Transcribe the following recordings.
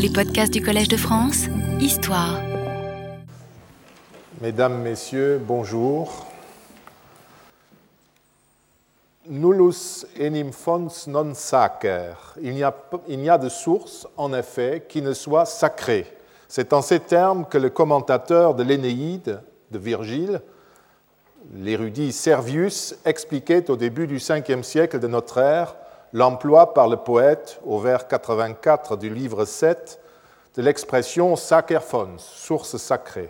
Les podcasts du Collège de France, Histoire. Mesdames, Messieurs, bonjour. Nullus enim fons non sacer. Il n'y, a, de source, en effet, qui ne soit sacrée. C'est en ces termes que le commentateur de l'Énéide de Virgile, l'érudit Servius, expliquait au début du 5e siècle de notre ère l'emploi par le poète, au vers 84 du livre 7, de l'expression sacerfons, source sacrée.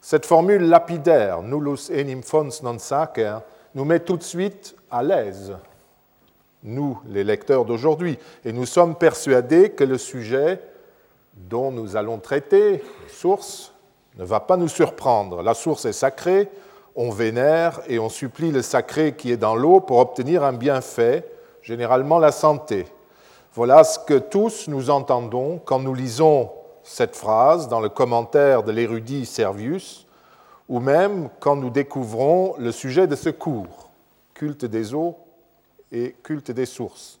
Cette formule lapidaire, nullus enim fons non sacer, nous met tout de suite à l'aise, nous, les lecteurs d'aujourd'hui, et nous sommes persuadés que le sujet dont nous allons traiter, source, ne va pas nous surprendre. La source est sacrée, on vénère et on supplie le sacré qui est dans l'eau pour obtenir un bienfait, généralement la santé. Voilà ce que tous nous entendons quand nous lisons cette phrase dans le commentaire de l'érudit Servius, ou même quand nous découvrons le sujet de ce cours, culte des eaux et culte des sources.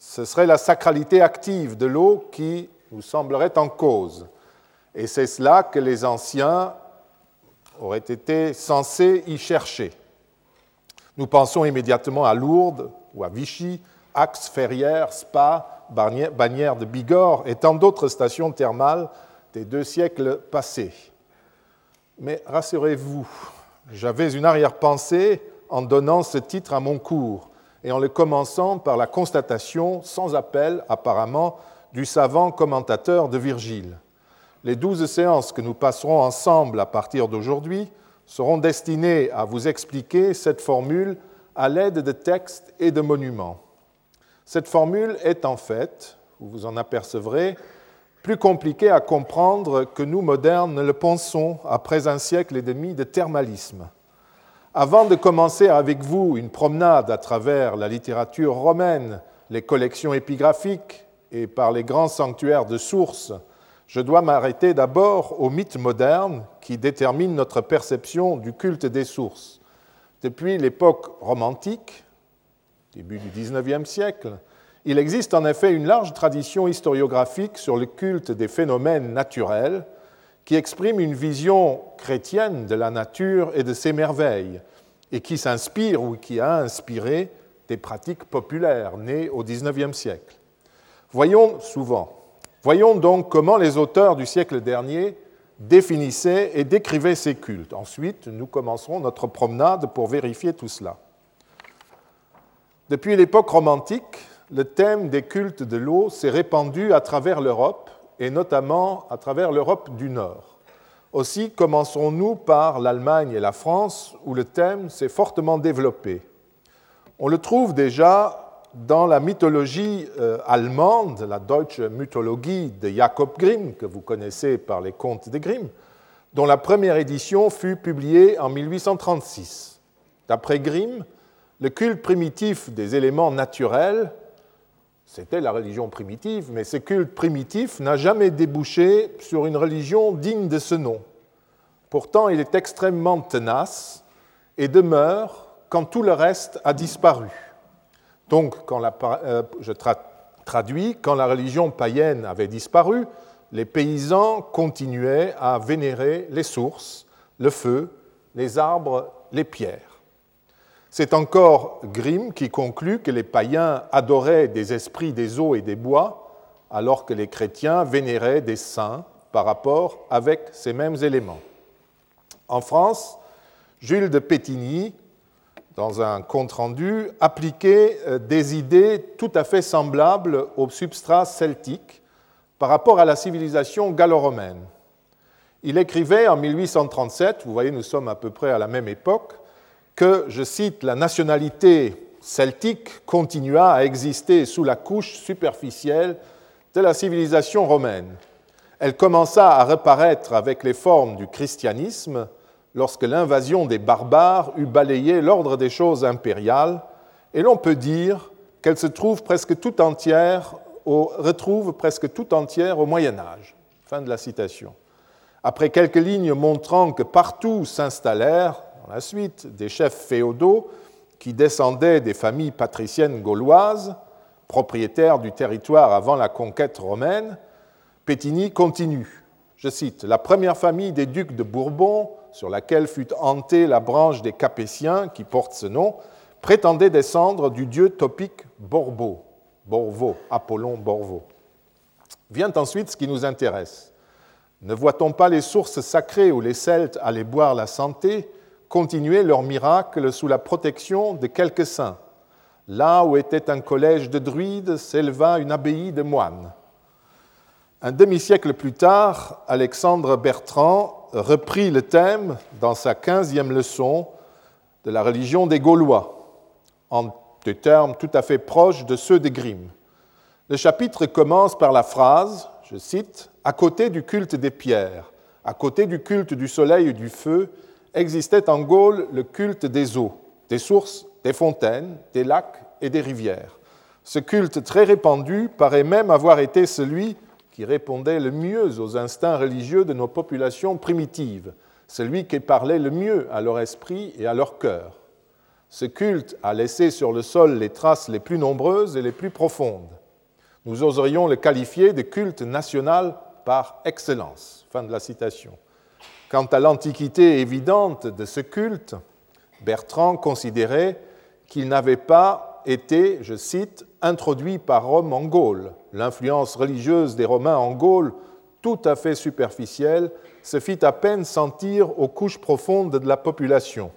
Ce serait la sacralité active de l'eau qui nous semblerait en cause. Et c'est cela que les anciens auraient été censés y chercher. Nous pensons immédiatement à Lourdes ou à Vichy, Axe, Ferrières, Spa, Bagnères de Bigorre et tant d'autres stations thermales des deux siècles passés. Mais rassurez-vous, j'avais une arrière-pensée en donnant ce titre à mon cours et en le commençant par la constatation, sans appel apparemment, du savant commentateur de Virgile. Les douze séances que nous passerons ensemble à partir d'aujourd'hui seront destinées à vous expliquer cette formule à l'aide de textes et de monuments. Cette formule est en fait, vous vous en apercevrez, plus compliquée à comprendre que nous, modernes, ne le pensons après un siècle et demi de thermalisme. Avant de commencer avec vous une promenade à travers la littérature romaine, les collections épigraphiques et par les grands sanctuaires de sources, je dois m'arrêter d'abord au mythe moderne qui détermine notre perception du culte des sources. Depuis l'époque romantique, début du XIXe siècle, il existe en effet une large tradition historiographique sur le culte des phénomènes naturels qui exprime une vision chrétienne de la nature et de ses merveilles et qui s'inspire ou qui a inspiré des pratiques populaires nées au XIXe siècle. Voyons souvent. Voyons donc comment les auteurs du siècle dernier définissaient et décrivaient ces cultes. Ensuite, nous commencerons notre promenade pour vérifier tout cela. Depuis l'époque romantique, le thème des cultes de l'eau s'est répandu à travers l'Europe et notamment à travers l'Europe du Nord. Aussi commencerons-nous par l'Allemagne et la France où le thème s'est fortement développé. On le trouve déjà dans la mythologie euh, allemande, la Deutsche Mythologie de Jacob Grimm, que vous connaissez par les contes de Grimm, dont la première édition fut publiée en 1836. D'après Grimm, le culte primitif des éléments naturels, c'était la religion primitive, mais ce culte primitif n'a jamais débouché sur une religion digne de ce nom. Pourtant, il est extrêmement tenace et demeure quand tout le reste a disparu. Donc, quand euh, je traduis, quand la religion païenne avait disparu, les paysans continuaient à vénérer les sources, le feu, les arbres, les pierres. C'est encore Grimm qui conclut que les païens adoraient des esprits des eaux et des bois, alors que les chrétiens vénéraient des saints par rapport avec ces mêmes éléments. En France, Jules de Pétigny dans un compte-rendu, appliquer euh, des idées tout à fait semblables au substrat celtique par rapport à la civilisation gallo-romaine. Il écrivait en 1837, vous voyez, nous sommes à peu près à la même époque, que, je cite, la nationalité celtique continua à exister sous la couche superficielle de la civilisation romaine. Elle commença à reparaître avec les formes du christianisme, lorsque l'invasion des barbares eut balayé l'ordre des choses impériales, et l'on peut dire qu'elle se trouve presque tout entière, retrouve presque tout entière au Moyen Âge. Fin de la citation. Après quelques lignes montrant que partout s'installèrent, dans la suite, des chefs féodaux qui descendaient des familles patriciennes gauloises, propriétaire du territoire avant la conquête romaine, Pétini continue. Je cite La première famille des ducs de Bourbon, sur laquelle fut hantée la branche des Capétiens qui porte ce nom, prétendait descendre du dieu topique Borbo, Borvo, Apollon Borvo. Vient ensuite ce qui nous intéresse. Ne voit-on pas les sources sacrées où les Celtes allaient boire la santé continuer leur miracle sous la protection de quelques saints? Là où était un collège de druides s'éleva une abbaye de moines. Un demi-siècle plus tard, Alexandre Bertrand reprit le thème dans sa quinzième leçon de la religion des Gaulois, en des termes tout à fait proches de ceux de Grimm. Le chapitre commence par la phrase, je cite, À côté du culte des pierres, à côté du culte du soleil et du feu, existait en Gaule le culte des eaux, des sources des fontaines, des lacs et des rivières. Ce culte très répandu paraît même avoir été celui répondait le mieux aux instincts religieux de nos populations primitives, celui qui parlait le mieux à leur esprit et à leur cœur. Ce culte a laissé sur le sol les traces les plus nombreuses et les plus profondes. Nous oserions le qualifier de culte national par excellence. Quant à l'antiquité évidente de ce culte, Bertrand considérait qu'il n'avait pas été, je cite, introduit par Rome en Gaule. L'influence religieuse des Romains en Gaule, tout à fait superficielle, se fit à peine sentir aux couches profondes de la population.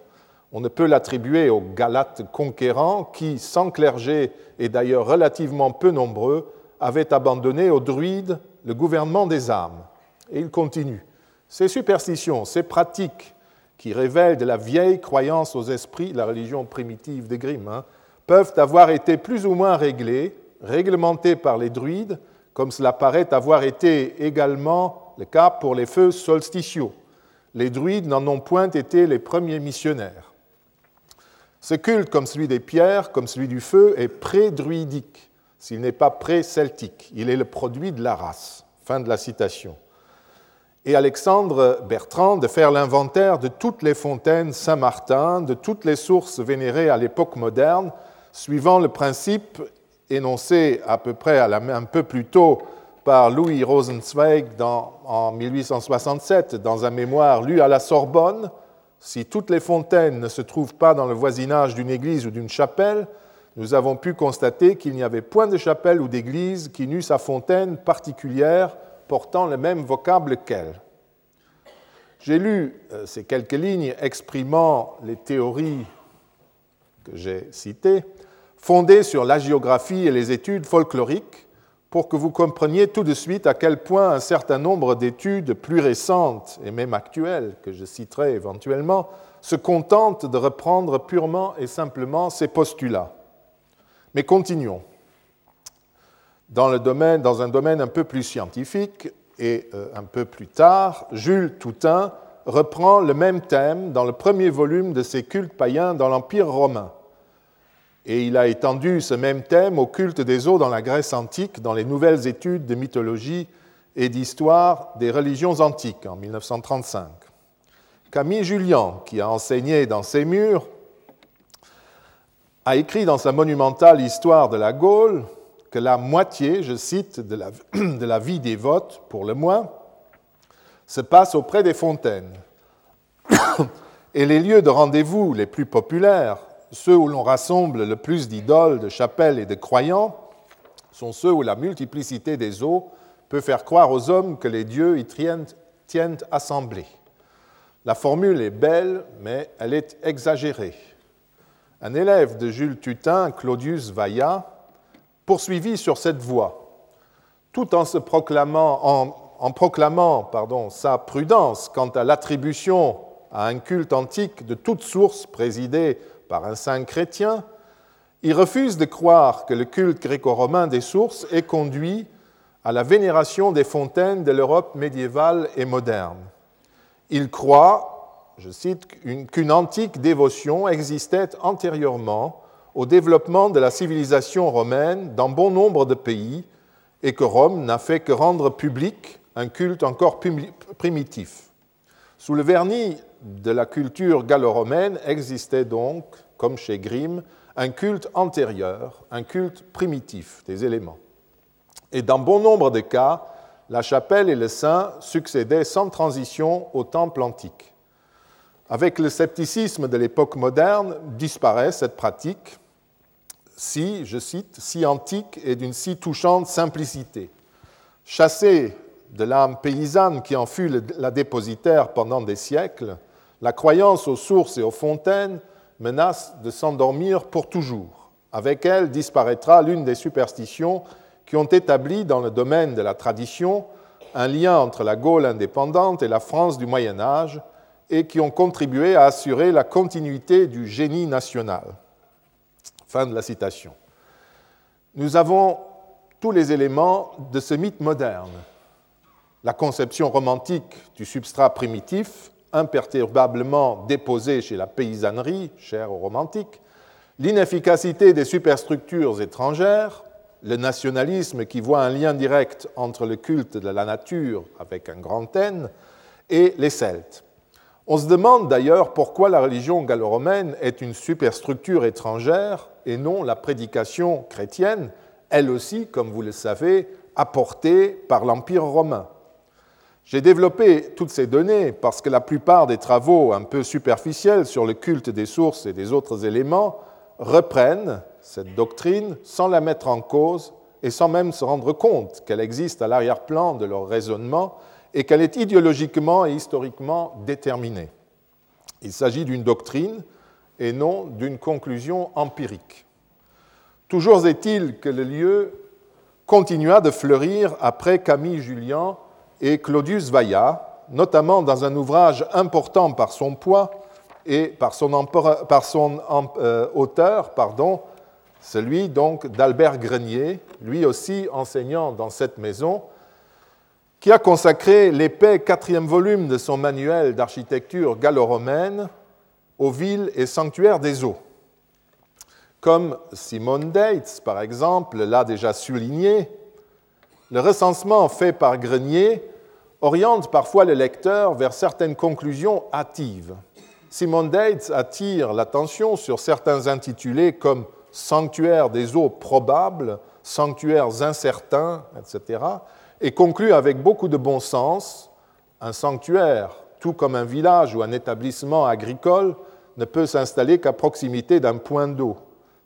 On ne peut l'attribuer aux Galates conquérants qui, sans clergé et d'ailleurs relativement peu nombreux, avaient abandonné aux druides le gouvernement des âmes. Et il continue. Ces superstitions, ces pratiques qui révèlent de la vieille croyance aux esprits, la religion primitive des Grimm, hein, peuvent avoir été plus ou moins réglées, réglementées par les druides, comme cela paraît avoir été également le cas pour les feux solsticiaux. Les druides n'en ont point été les premiers missionnaires. Ce culte, comme celui des pierres, comme celui du feu, est pré-druidique, s'il n'est pas pré-celtique. Il est le produit de la race. Fin de la citation et Alexandre Bertrand de faire l'inventaire de toutes les fontaines Saint-Martin, de toutes les sources vénérées à l'époque moderne, suivant le principe énoncé à peu près un peu plus tôt par Louis Rosenzweig en 1867 dans un mémoire lu à la Sorbonne. Si toutes les fontaines ne se trouvent pas dans le voisinage d'une église ou d'une chapelle, nous avons pu constater qu'il n'y avait point de chapelle ou d'église qui n'eût sa fontaine particulière portant le même vocable qu'elle. J'ai lu euh, ces quelques lignes exprimant les théories que j'ai citées, fondées sur la géographie et les études folkloriques, pour que vous compreniez tout de suite à quel point un certain nombre d'études plus récentes et même actuelles, que je citerai éventuellement, se contentent de reprendre purement et simplement ces postulats. Mais continuons dans un domaine un peu plus scientifique, et euh, un peu plus tard, Jules Toutain reprend le même thème dans le premier volume de ses cultes païens dans l'Empire romain. Et il a étendu ce même thème au culte des eaux dans la Grèce antique, dans les nouvelles études de mythologie et d'histoire des religions antiques en 1935. Camille Julien, qui a enseigné dans ses murs, a écrit dans sa monumentale Histoire de la Gaule que la moitié, je cite, de la, vie des votes, pour le moins, se passe auprès des fontaines. Et les lieux de rendez-vous les plus populaires, ceux où l'on rassemble le plus d'idoles, de chapelles et de croyants, sont ceux où la multiplicité des eaux peut faire croire aux hommes que les dieux y tiennent, assemblés. La formule est belle, mais elle est exagérée. Un élève de Jules Tutin, Claudius Vaillat, poursuivi sur cette voie, tout en, se proclamant, en, proclamant pardon, sa prudence quant à l'attribution à un culte antique de toute source présidée par un saint chrétien, il refuse de croire que le culte gréco-romain des sources ait conduit à la vénération des fontaines de l'Europe médiévale et moderne. Il croit, je cite, qu'une antique dévotion existait antérieurement au développement de la civilisation romaine dans bon nombre de pays et que Rome n'a fait que rendre public un culte encore primitif. Sous le vernis de la culture gallo-romaine existait donc, comme chez Grimm, un culte antérieur, un culte primitif des éléments. Et dans bon nombre de cas, la chapelle et le saint succédaient sans transition au temple antique. Avec le scepticisme de l'époque moderne, disparaît cette pratique, si, je cite, si antique et d'une si touchante simplicité. Chassée de l'âme paysanne qui en fut la dépositaire pendant des siècles, la croyance aux sources et aux fontaines menace de s'endormir pour toujours. Avec elle disparaîtra l'une des superstitions qui ont établi dans le domaine de la tradition un lien entre la Gaule indépendante et la France du Moyen Âge et qui ont contribué à assurer la continuité du génie national. Fin de la citation. Nous avons tous les éléments de ce mythe moderne. La conception romantique du substrat primitif, imperturbablement déposé chez la paysannerie, chère aux romantiques, l'inefficacité des superstructures étrangères, le nationalisme qui voit un lien direct entre le culte de la nature avec un grand N et les Celtes. On se demande d'ailleurs pourquoi la religion gallo-romaine est une superstructure étrangère et non la prédication chrétienne, elle aussi, comme vous le savez, apportée par l'Empire romain. J'ai développé toutes ces données parce que la plupart des travaux un peu superficiels sur le culte des sources et des autres éléments reprennent cette doctrine sans la mettre en cause et sans même se rendre compte qu'elle existe à l'arrière-plan de leur raisonnement et qu'elle est idéologiquement et historiquement déterminée. Il s'agit d'une doctrine et non d'une conclusion empirique. Toujours est-il que le lieu continua de fleurir après Camille Julien et Claudius Vaillat, notamment dans un ouvrage important par son poids et par son, euh, auteur, pardon, celui donc d'Albert Grenier, lui aussi enseignant dans cette maison, qui a consacré l'épais quatrième volume de son manuel d'architecture gallo-romaine aux villes et sanctuaires des eaux. Comme Simone Dates, par exemple, l'a déjà souligné, le recensement fait par Grenier oriente parfois le lecteur vers certaines conclusions hâtives. Simon Dates attire l'attention sur certains intitulés comme Sanctuaire des eaux probables, Sanctuaires incertains, etc., et conclut avec beaucoup de bon sens un sanctuaire, tout comme un village ou un établissement agricole, ne peut s'installer qu'à proximité d'un point d'eau.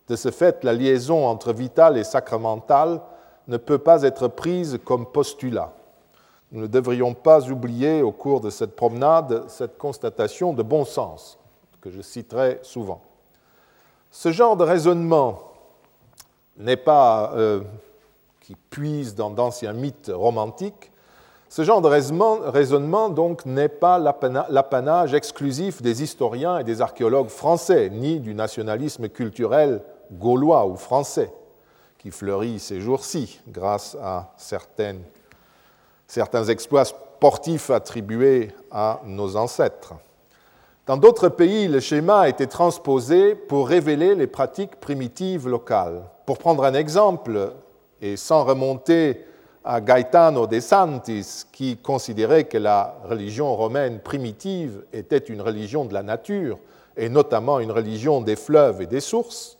De ce fait, la liaison entre vital et sacramental ne peut pas être prise comme postulat. Nous ne devrions pas oublier au cours de cette promenade cette constatation de bon sens que je citerai souvent. Ce genre de raisonnement n'est pas euh, qui puise dans d'anciens mythes romantiques. Ce genre de raisonnement donc n'est pas l'apanage exclusif des historiens et des archéologues français, ni du nationalisme culturel gaulois ou français fleurit ces jours-ci grâce à certains exploits sportifs attribués à nos ancêtres. Dans d'autres pays, le schéma a été transposé pour révéler les pratiques primitives locales. Pour prendre un exemple, et sans remonter à Gaetano de Santis, qui considérait que la religion romaine primitive était une religion de la nature, et notamment une religion des fleuves et des sources,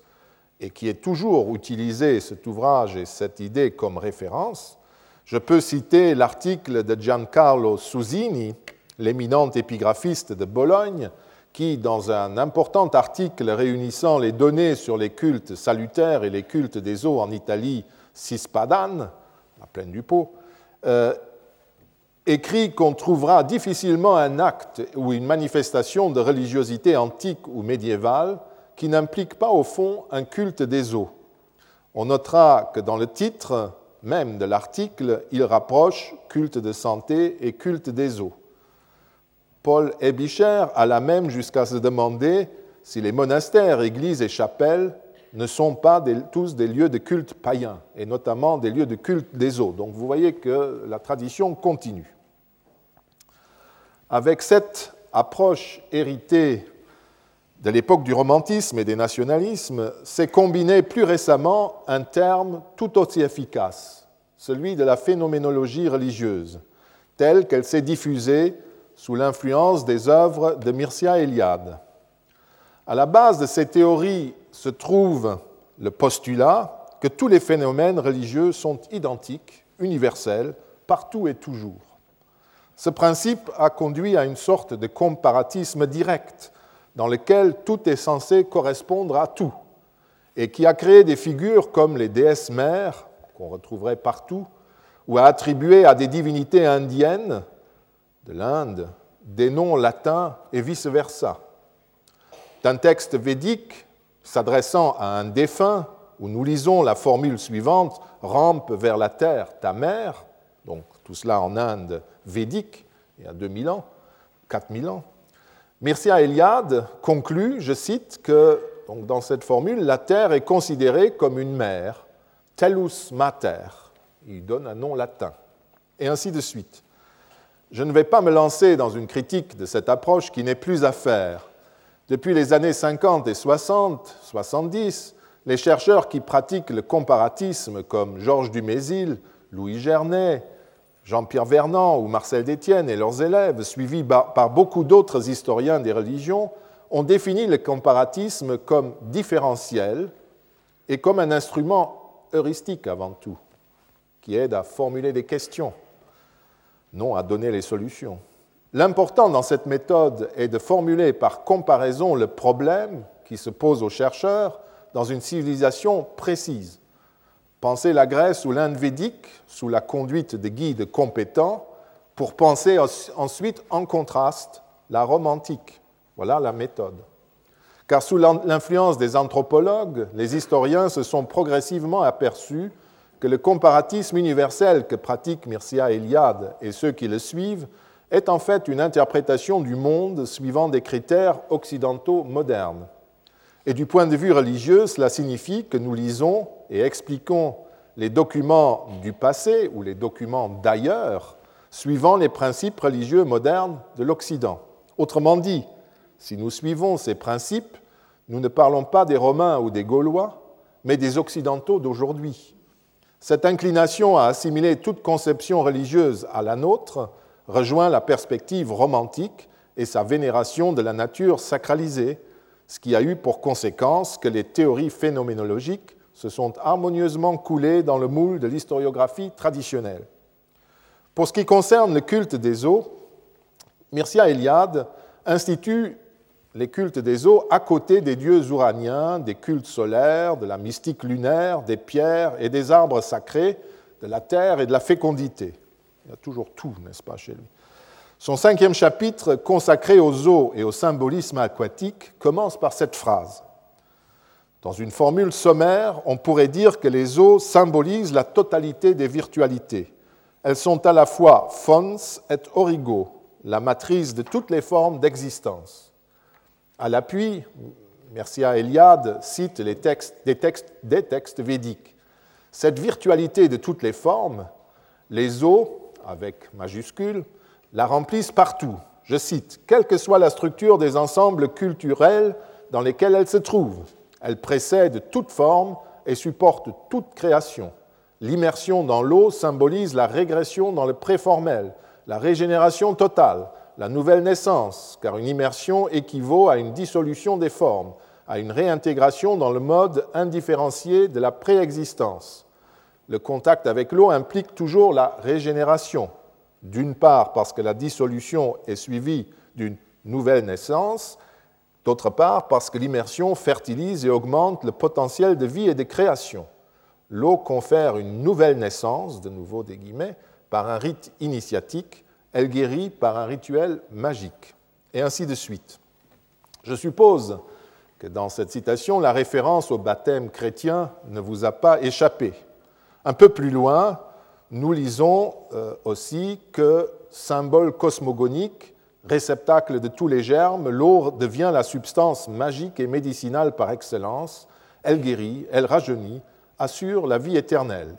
et qui est toujours utilisé cet ouvrage et cette idée comme référence, je peux citer l'article de Giancarlo Susini, l'éminent épigraphiste de Bologne, qui, dans un important article réunissant les données sur les cultes salutaires et les cultes des eaux en Italie cispadane, la plaine du Pô, euh, écrit qu'on trouvera difficilement un acte ou une manifestation de religiosité antique ou médiévale qui n'implique pas au fond un culte des eaux. On notera que dans le titre, même de l'article, il rapproche culte de santé et culte des eaux. Paul Ebicher alla même jusqu'à se demander si les monastères, églises et chapelles ne sont pas tous des lieux de culte païens, et notamment des lieux de culte des eaux. Donc vous voyez que la tradition continue. Avec cette approche héritée de l'époque du romantisme et des nationalismes, s'est combiné plus récemment un terme tout aussi efficace, celui de la phénoménologie religieuse, telle qu'elle s'est diffusée sous l'influence des œuvres de Mircea Eliade. À la base de ces théories se trouve le postulat que tous les phénomènes religieux sont identiques, universels, partout et toujours. Ce principe a conduit à une sorte de comparatisme direct dans lequel tout est censé correspondre à tout, et qui a créé des figures comme les déesses mères, qu'on retrouverait partout, ou a attribué à des divinités indiennes de l'Inde des noms latins et vice-versa. D'un texte védique s'adressant à un défunt, où nous lisons la formule suivante Rampe vers la terre ta mère, donc tout cela en Inde védique, il y a 2000 ans, 4000 ans. Mircea Eliade conclut, je cite, que donc dans cette formule, la terre est considérée comme une mère, tellus mater. Il donne un nom latin. Et ainsi de suite. Je ne vais pas me lancer dans une critique de cette approche qui n'est plus à faire. Depuis les années 50 et 60, 70, les chercheurs qui pratiquent le comparatisme, comme Georges Dumézil, Louis Gernet, Jean-Pierre Vernant ou Marcel Détienne et leurs élèves, suivis par beaucoup d'autres historiens des religions, ont défini le comparatisme comme différentiel et comme un instrument heuristique avant tout, qui aide à formuler des questions non à donner les solutions. L'important dans cette méthode est de formuler par comparaison le problème qui se pose aux chercheurs dans une civilisation précise. Pensez la Grèce ou l'Inde védique sous la conduite de guides compétents pour penser ensuite en contraste la Rome antique. Voilà la méthode. Car sous l'influence des anthropologues, les historiens se sont progressivement aperçus que le comparatisme universel que pratiquent Mircea Eliade et ceux qui le suivent est en fait une interprétation du monde suivant des critères occidentaux modernes. Et du point de vue religieux, cela signifie que nous lisons et expliquons les documents du passé ou les documents d'ailleurs suivant les principes religieux modernes de l'Occident. Autrement dit, si nous suivons ces principes, nous ne parlons pas des Romains ou des Gaulois, mais des Occidentaux d'aujourd'hui. Cette inclination à assimiler toute conception religieuse à la nôtre rejoint la perspective romantique et sa vénération de la nature sacralisée, ce qui a eu pour conséquence que les théories phénoménologiques se sont harmonieusement coulées dans le moule de l'historiographie traditionnelle. Pour ce qui concerne le culte des eaux, Mircea Eliade institue les cultes des eaux à côté des dieux ouraniens, des cultes solaires, de la mystique lunaire, des pierres et des arbres sacrés, de la terre et de la fécondité. Il y a toujours tout, n'est-ce pas, chez lui? Son cinquième chapitre, consacré aux eaux et au symbolisme aquatique, commence par cette phrase. Dans une formule sommaire, on pourrait dire que les eaux symbolisent la totalité des virtualités. Elles sont à la fois fons et origo, la matrice de toutes les formes d'existence. À l'appui, Mercia Eliade cite les textes, des, textes, des textes védiques. Cette virtualité de toutes les formes, les eaux, avec majuscule, la remplissent partout. Je cite, quelle que soit la structure des ensembles culturels dans lesquels elle se trouve, elle précède toute forme et supporte toute création. L'immersion dans l'eau symbolise la régression dans le préformel, la régénération totale, la nouvelle naissance, car une immersion équivaut à une dissolution des formes, à une réintégration dans le mode indifférencié de la préexistence. Le contact avec l'eau implique toujours la régénération, d'une part parce que la dissolution est suivie d'une nouvelle naissance, d'autre part parce que l'immersion fertilise et augmente le potentiel de vie et de création. L'eau confère une nouvelle naissance, de nouveau des guillemets, par un rite initiatique elle guérit par un rituel magique, et ainsi de suite. Je suppose que dans cette citation, la référence au baptême chrétien ne vous a pas échappé. Un peu plus loin, nous lisons euh, aussi que symbole cosmogonique, réceptacle de tous les germes, l'eau devient la substance magique et médicinale par excellence. Elle guérit, elle rajeunit, assure la vie éternelle.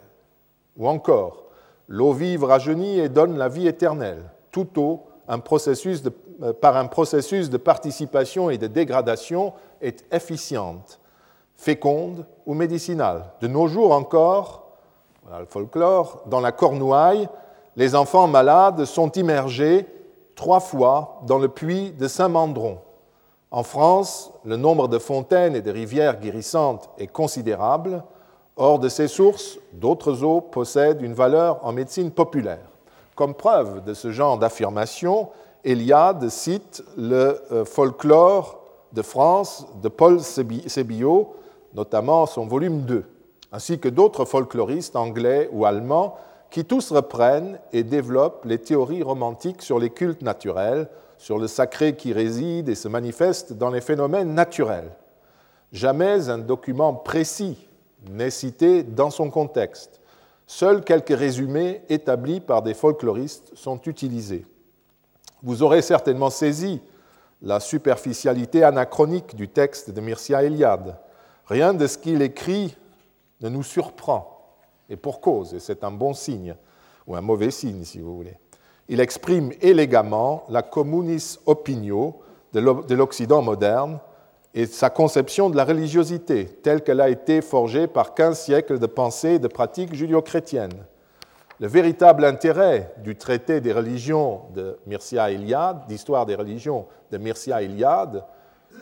Ou encore, L'eau vive rajeunit et donne la vie éternelle. Toute eau, euh, par un processus de participation et de dégradation, est efficiente, féconde ou médicinale. De nos jours encore, le folklore, dans la Cornouaille, les enfants malades sont immergés trois fois dans le puits de Saint-Mandron. En France, le nombre de fontaines et de rivières guérissantes est considérable. Hors de ces sources, d'autres eaux possèdent une valeur en médecine populaire. Comme preuve de ce genre d'affirmation, Eliade cite le euh, folklore de France de Paul Sébillot, notamment son volume 2, ainsi que d'autres folkloristes anglais ou allemands qui tous reprennent et développent les théories romantiques sur les cultes naturels, sur le sacré qui réside et se manifeste dans les phénomènes naturels. Jamais un document précis n'est cité dans son contexte. Seuls quelques résumés établis par des folkloristes sont utilisés. Vous aurez certainement saisi la superficialité anachronique du texte de Mircea Eliade. Rien de ce qu'il écrit ne nous surprend et pour cause, et c'est un bon signe, ou un mauvais signe si vous voulez. Il exprime élégamment la communis opinio de l'Occident moderne et sa conception de la religiosité, telle qu'elle a été forgée par 15 siècles de pensée et de pratiques judéo-chrétiennes. Le véritable intérêt du traité des religions de Mircea Eliade, d'histoire des religions de Mircea Eliade,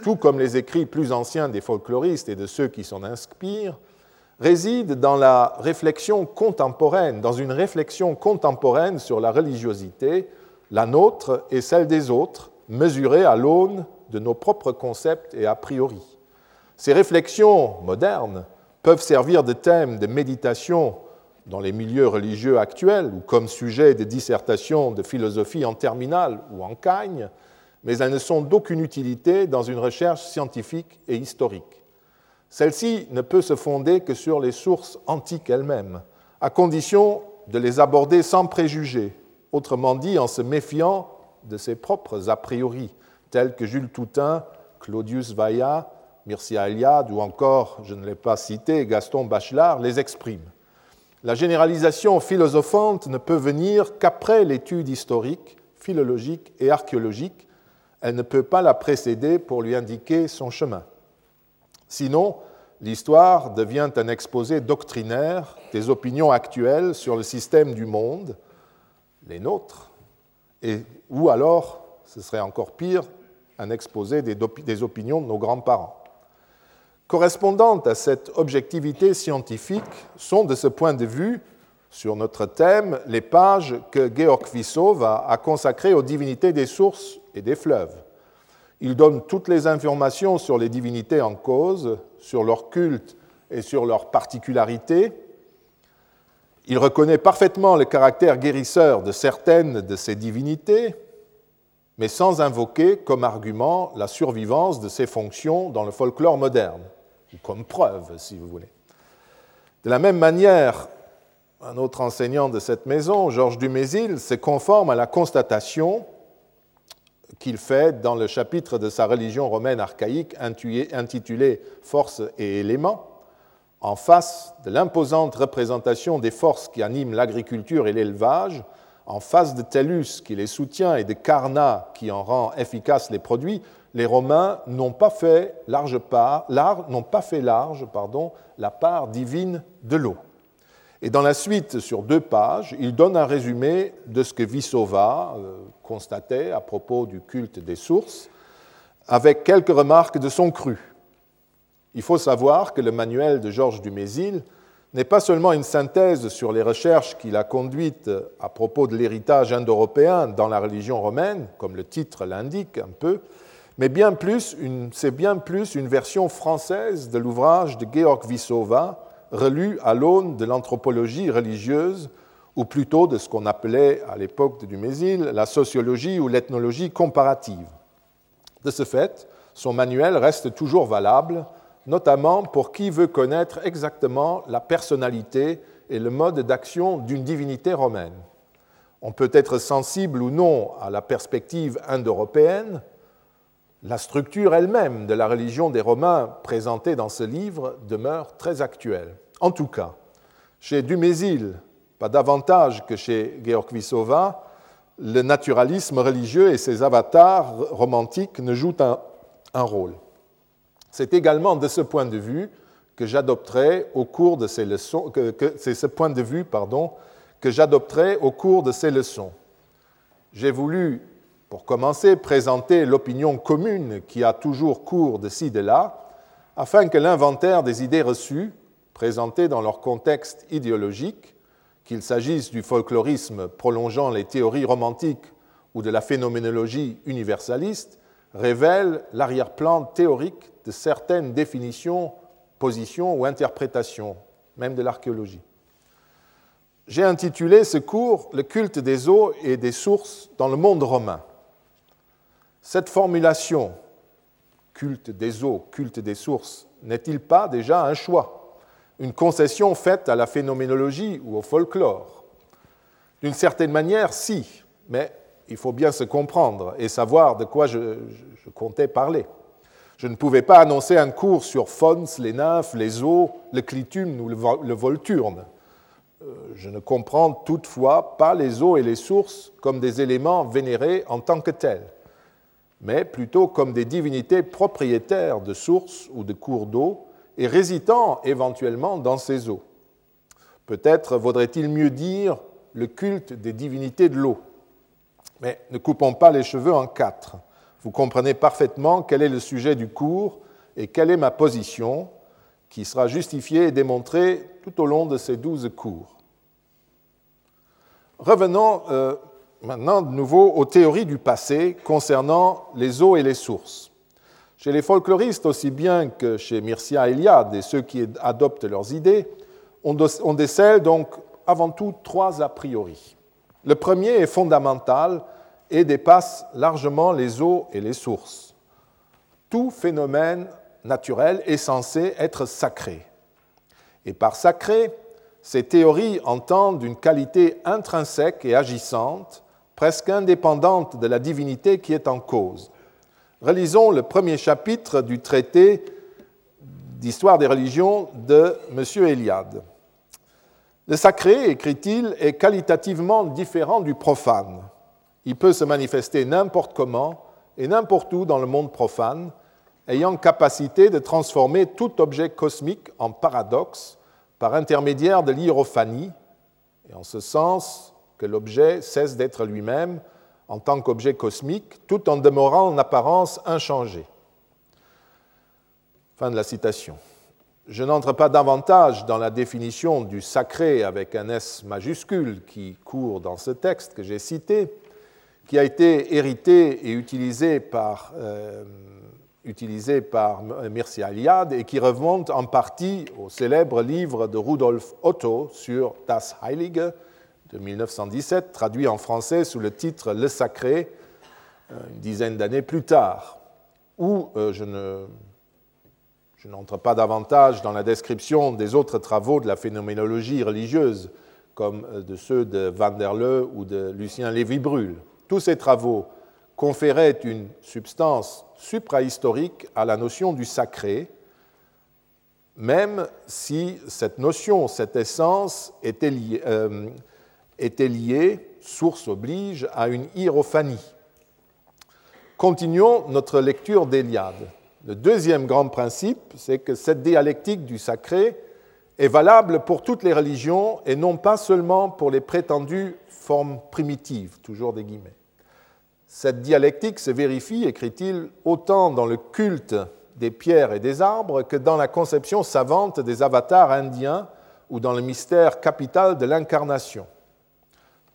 tout comme les écrits plus anciens des folkloristes et de ceux qui s'en inspirent, réside dans la réflexion contemporaine, dans une réflexion contemporaine sur la religiosité, la nôtre et celle des autres, mesurée à l'aune de nos propres concepts et a priori. Ces réflexions modernes peuvent servir de thème de méditation dans les milieux religieux actuels ou comme sujet de dissertation de philosophie en terminale ou en cagne, mais elles ne sont d'aucune utilité dans une recherche scientifique et historique. Celle-ci ne peut se fonder que sur les sources antiques elles-mêmes, à condition de les aborder sans préjugés, autrement dit en se méfiant de ses propres a priori, tels que Jules Toutain, Claudius Vaillat, Mircea Eliade ou encore, je ne l'ai pas cité, Gaston Bachelard les expriment. La généralisation philosophante ne peut venir qu'après l'étude historique, philologique et archéologique. Elle ne peut pas la précéder pour lui indiquer son chemin. Sinon, l'histoire devient un exposé doctrinaire des opinions actuelles sur le système du monde, les nôtres, et, ou alors, ce serait encore pire, un exposé des, opinions de nos grands-parents. Correspondant à cette objectivité scientifique sont, de ce point de vue, sur notre thème, les pages que Georg Vissov a consacrées aux divinités des sources et des fleuves. Il donne toutes les informations sur les divinités en cause, sur leur culte et sur leurs particularités. Il reconnaît parfaitement le caractère guérisseur de certaines de ces divinités, mais sans invoquer comme argument la survivance de ces fonctions dans le folklore moderne, ou comme preuve, si vous voulez. De la même manière, un autre enseignant de cette maison, Georges Dumézil, se conforme à la constatation qu'il fait dans le chapitre de sa religion romaine archaïque intitulé Force et éléments, en face de l'imposante représentation des forces qui animent l'agriculture et l'élevage, en face de Tellus qui les soutient et de Carna qui en rend efficaces les produits, les Romains n'ont pas fait large, part, pas fait large la part divine de l'eau. Et dans la suite, sur deux pages, il donne un résumé de ce que Vissova constatait à propos du culte des sources, avec quelques remarques de son cru. Il faut savoir que le manuel de Georges Dumézil n'est pas seulement une synthèse sur les recherches qu'il a conduites à propos de l'héritage indo-européen dans la religion romaine, comme le titre l'indique un peu, mais bien plus c'est bien plus une version française de l'ouvrage de Georg Vissova, relu à l'aune de l'anthropologie religieuse, ou plutôt de ce qu'on appelait à l'époque de Dumézil la sociologie ou l'ethnologie comparative. De ce fait, son manuel reste toujours valable, notamment pour qui veut connaître exactement la personnalité et le mode d'action d'une divinité romaine. On peut être sensible ou non à la perspective indo-européenne, la structure elle-même de la religion des Romains présentée dans ce livre demeure très actuelle. En tout cas, chez Dumézil, pas davantage que chez Georg le naturalisme religieux et ses avatars romantiques ne jouent un, rôle. C'est également de ce point de vue que j'adopterai au cours de ces leçons, c'est ce point de vue, pardon, que j'adopterai au cours de ces leçons. J'ai voulu pour commencer, présenter l'opinion commune qui a toujours cours de ci, de là, afin que l'inventaire des idées reçues, présentées dans leur contexte idéologique, qu'il s'agisse du folklorisme prolongeant les théories romantiques ou de la phénoménologie universaliste, révèle l'arrière-plan théorique de certaines définitions, positions ou interprétations, même de l'archéologie. J'ai intitulé ce cours Le culte des eaux et des sources dans le monde romain. Cette formulation, culte des eaux, culte des sources, n'est-il pas déjà un choix, une concession faite à la phénoménologie ou au folklore D'une certaine manière, si, mais il faut bien se comprendre et savoir de quoi je, comptais parler. Je ne pouvais pas annoncer un cours sur Fons, les nymphes, les eaux, le clitum ou le volturne. Euh, je ne comprends toutefois pas les eaux et les sources comme des éléments vénérés en tant que tels mais plutôt comme des divinités propriétaires de sources ou de cours d'eau et résidant éventuellement dans ces eaux. Peut-être vaudrait-il mieux dire le culte des divinités de l'eau. Mais ne coupons pas les cheveux en quatre. Vous comprenez parfaitement quel est le sujet du cours et quelle est ma position, qui sera justifiée et démontrée tout au long de ces douze cours. Revenons euh, maintenant de nouveau aux théories du passé concernant les eaux et les sources. Chez les folkloristes, aussi bien que chez Mircea Eliade et ceux qui adoptent leurs idées, on décèle donc avant tout trois a priori. Le premier est fondamental et dépasse largement les eaux et les sources. Tout phénomène naturel est censé être sacré. Et par sacré, ces théories entendent une qualité intrinsèque et agissante presque indépendante de la divinité qui est en cause. Relisons le premier chapitre du traité d'histoire des religions de M. Eliade. Le sacré, écrit-il, est qualitativement différent du profane. Il peut se manifester n'importe comment et n'importe où dans le monde profane, ayant capacité de transformer tout objet cosmique en paradoxe par intermédiaire de l'hierophanie, et en ce sens, que l'objet cesse d'être lui-même en tant qu'objet cosmique, tout en demeurant en apparence inchangé. Fin de la citation. Je n'entre pas davantage dans la définition du sacré avec un S majuscule qui court dans ce texte que j'ai cité, qui a été hérité et utilisé par, euh, utilisé et qui remonte en partie au célèbre livre de Rudolf Otto sur Das Heilige, de 1917, traduit en français sous le titre Le Sacré, euh, une dizaine d'années plus tard, où euh, je ne, je n'entre pas davantage dans la description des autres travaux de la phénoménologie religieuse, comme euh, de ceux de Van der Leeuw ou de Lucien Lévy-Bruhl. Tous ces travaux conféraient une substance suprahistorique à la notion du sacré, même si cette notion, cette essence était liée, était lié, source oblige, à une hierophanie. Continuons notre lecture d'Eliade. Le deuxième grand principe, c'est que cette dialectique du sacré est valable pour toutes les religions et non pas seulement pour les prétendues formes primitives, toujours des guillemets. Cette dialectique se vérifie, écrit-il, autant dans le culte des pierres et des arbres que dans la conception savante des avatars indiens ou dans le mystère capital de l'incarnation.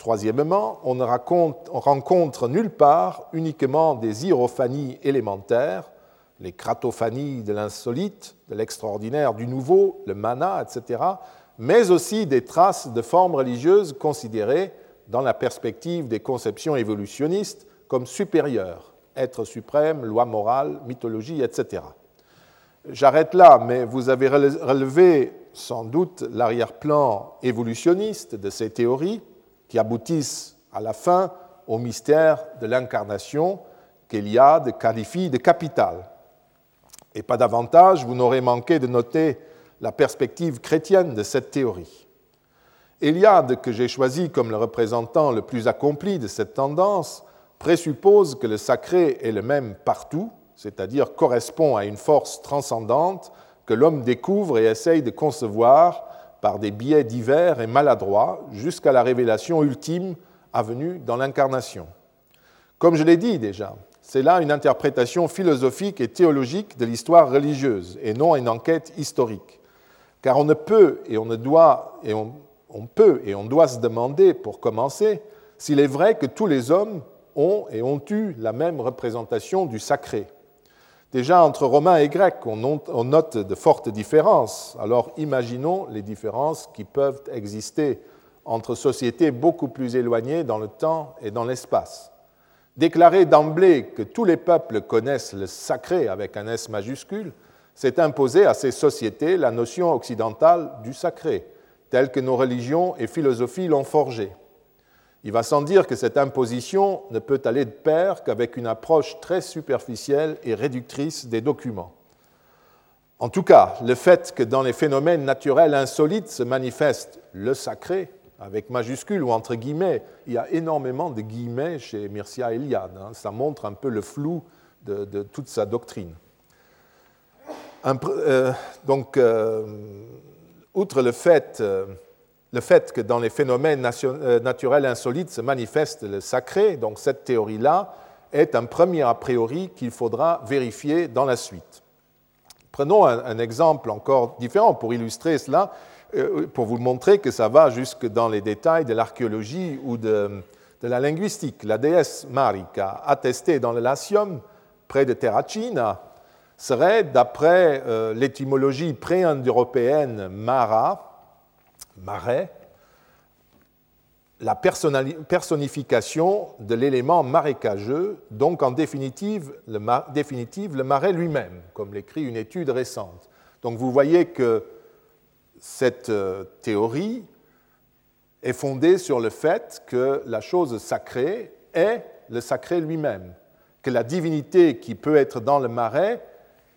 Troisièmement, on ne rencontre nulle part uniquement des hierophanies élémentaires, les cratophanies de l'insolite, de l'extraordinaire, du nouveau, le mana, etc., mais aussi des traces de formes religieuses considérées, dans la perspective des conceptions évolutionnistes, comme supérieures, être suprême, loi morale, mythologie, etc. J'arrête là, mais vous avez relevé sans doute l'arrière-plan évolutionniste de ces théories qui aboutissent à la fin au mystère de l'incarnation qu'Eliade qualifie de capital. Et pas davantage, vous n'aurez manqué de noter la perspective chrétienne de cette théorie. Eliade, que j'ai choisi comme le représentant le plus accompli de cette tendance, présuppose que le sacré est le même partout, c'est-à-dire correspond à une force transcendante que l'homme découvre et essaye de concevoir par des biais divers et maladroits jusqu'à la révélation ultime avenue dans l'incarnation. Comme je l'ai dit déjà, c'est là une interprétation philosophique et théologique de l'histoire religieuse et non une enquête historique. Car on ne peut et on ne doit on peut et on doit se demander, pour commencer, s'il est vrai que tous les hommes ont et ont eu la même représentation du sacré. Déjà entre Romains et Grecs, on note de fortes différences. Alors imaginons les différences qui peuvent exister entre sociétés beaucoup plus éloignées dans le temps et dans l'espace. Déclarer d'emblée que tous les peuples connaissent le sacré avec un S majuscule, c'est imposer à ces sociétés la notion occidentale du sacré, telle que nos religions et philosophies l'ont forgée. Il va sans dire que cette imposition ne peut aller de pair qu'avec une approche très superficielle et réductrice des documents. En tout cas, le fait que dans les phénomènes naturels insolites se manifeste le sacré, avec majuscule ou entre guillemets, il y a énormément de guillemets chez Mircea Eliade. Hein. ça montre un peu le flou de, toute sa doctrine. Euh, donc, euh, outre le fait euh, le fait que dans les phénomènes euh, naturels insolites se manifeste le sacré, donc cette théorie-là, est un premier a priori qu'il faudra vérifier dans la suite. Prenons un, exemple encore différent pour illustrer cela, euh, pour vous montrer que ça va jusque dans les détails de l'archéologie ou de, la linguistique. La déesse Marika, attestée dans le Latium, près de Terracina, serait, d'après euh, l'étymologie pré-indo-européenne Mara, marais, la personnification de l'élément marécageux, donc en définitive le, marais lui-même, comme l'écrit une étude récente. Donc vous voyez que cette euh, théorie est fondée sur le fait que la chose sacrée est le sacré lui-même, que la divinité qui peut être dans le marais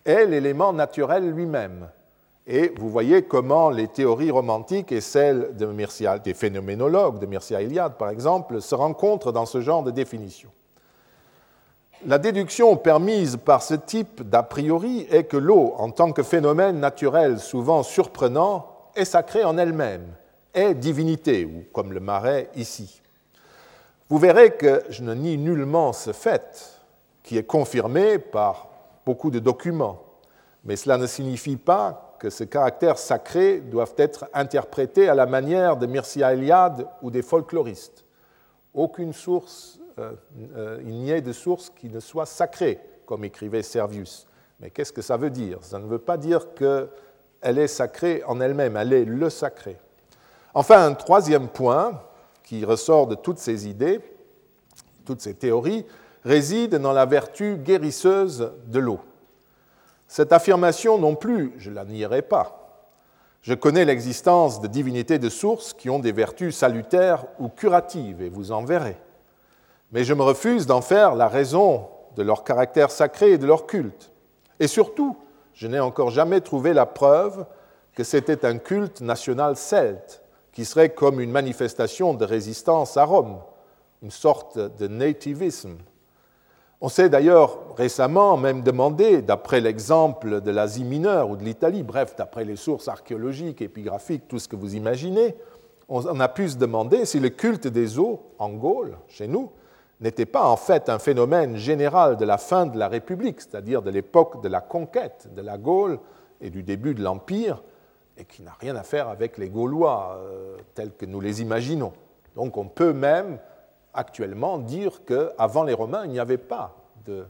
est l'élément naturel lui-même. Et vous voyez comment les théories romantiques et celles de des phénoménologues, de Mircea Eliade par exemple, se rencontrent dans ce genre de définition. La déduction permise par ce type d'a priori est que l'eau, en tant que phénomène naturel souvent surprenant, est sacrée en elle-même, est divinité, ou comme le marais ici. Vous verrez que je ne nie nullement ce fait, qui est confirmé par beaucoup de documents, mais cela ne signifie pas que ces caractères sacrés doivent être interprétés à la manière de Mircea Eliade ou des folkloristes. Aucune source, euh, euh, il n'y ait de source qui ne soit sacrée, comme écrivait Servius. Mais qu'est-ce que ça veut dire? Ça ne veut pas dire qu'elle est sacrée en elle-même, elle est le sacré. Enfin, un troisième point qui ressort de toutes ces idées, toutes ces théories, réside dans la vertu guérisseuse de l'eau. Cette affirmation non plus, je ne la nierai pas. Je connais l'existence de divinités de source qui ont des vertus salutaires ou curatives, et vous en verrez. Mais je me refuse d'en faire la raison de leur caractère sacré et de leur culte. Et surtout, je n'ai encore jamais trouvé la preuve que c'était un culte national celte, qui serait comme une manifestation de résistance à Rome, une sorte de nativisme on s'est d'ailleurs récemment même demandé, d'après l'exemple de l'Asie mineure ou de l'Italie, bref, d'après les sources archéologiques, épigraphiques, tout ce que vous imaginez, on a pu se demander si le culte des eaux en Gaule, chez nous, n'était pas en fait un phénomène général de la fin de la République, c'est-à-dire de l'époque de la conquête de la Gaule et du début de l'Empire, et qui n'a rien à faire avec les Gaulois euh, tels que nous les imaginons. Donc on peut même actuellement dire qu'avant les Romains, il n'y avait pas de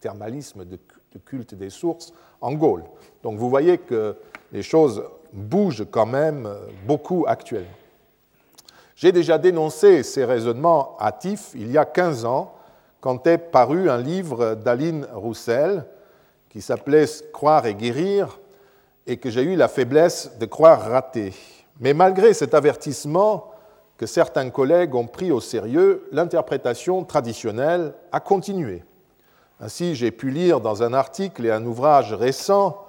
thermalisme, de culte des sources en Gaule. Donc vous voyez que les choses bougent quand même beaucoup actuellement. J'ai déjà dénoncé ces raisonnements hâtifs il y a 15 ans, quand est paru un livre d'Aline Roussel qui s'appelait Croire et guérir, et que j'ai eu la faiblesse de croire rater. Mais malgré cet avertissement, que certains collègues ont pris au sérieux, l'interprétation traditionnelle a continué. Ainsi, j'ai pu lire dans un article et un ouvrage récent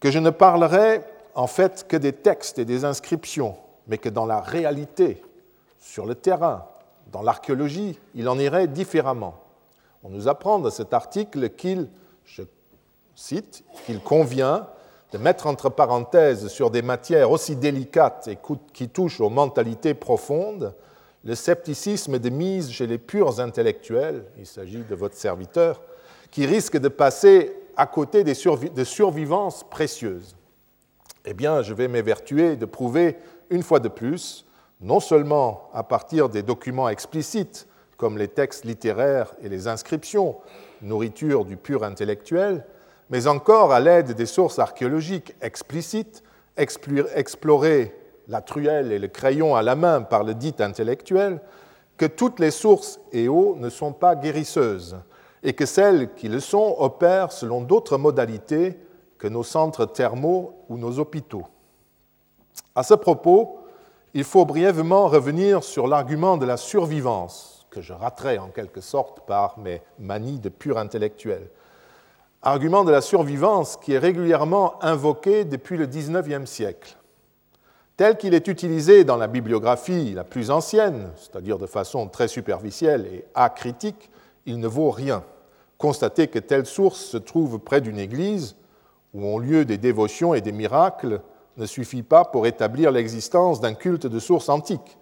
que je ne parlerai en fait que des textes et des inscriptions, mais que dans la réalité, sur le terrain, dans l'archéologie, il en irait différemment. On nous apprend dans cet article qu'il, je cite, qu'il convient de mettre entre parenthèses sur des matières aussi délicates et qui touchent aux mentalités profondes le scepticisme de mise chez les purs intellectuels, il s'agit de votre serviteur, qui risque de passer à côté des de survivances précieuses. Eh bien, je vais m'évertuer de prouver une fois de plus, non seulement à partir des documents explicites comme les textes littéraires et les inscriptions, nourriture du pur intellectuel, mais encore à l'aide des sources archéologiques explicites, explorer la truelle et le crayon à la main par le dit intellectuel, que toutes les sources et eaux ne sont pas guérisseuses et que celles qui le sont opèrent selon d'autres modalités que nos centres thermaux ou nos hôpitaux. À ce propos, il faut brièvement revenir sur l'argument de la survivance, que je raterai en quelque sorte par mes manies de pur intellectuel. Argument de la survivance qui est régulièrement invoqué depuis le XIXe siècle. Tel qu'il est utilisé dans la bibliographie la plus ancienne, c'est-à-dire de façon très superficielle et acritique, il ne vaut rien. Constater que telle source se trouve près d'une église où ont lieu des dévotions et des miracles ne suffit pas pour établir l'existence d'un culte de source antique,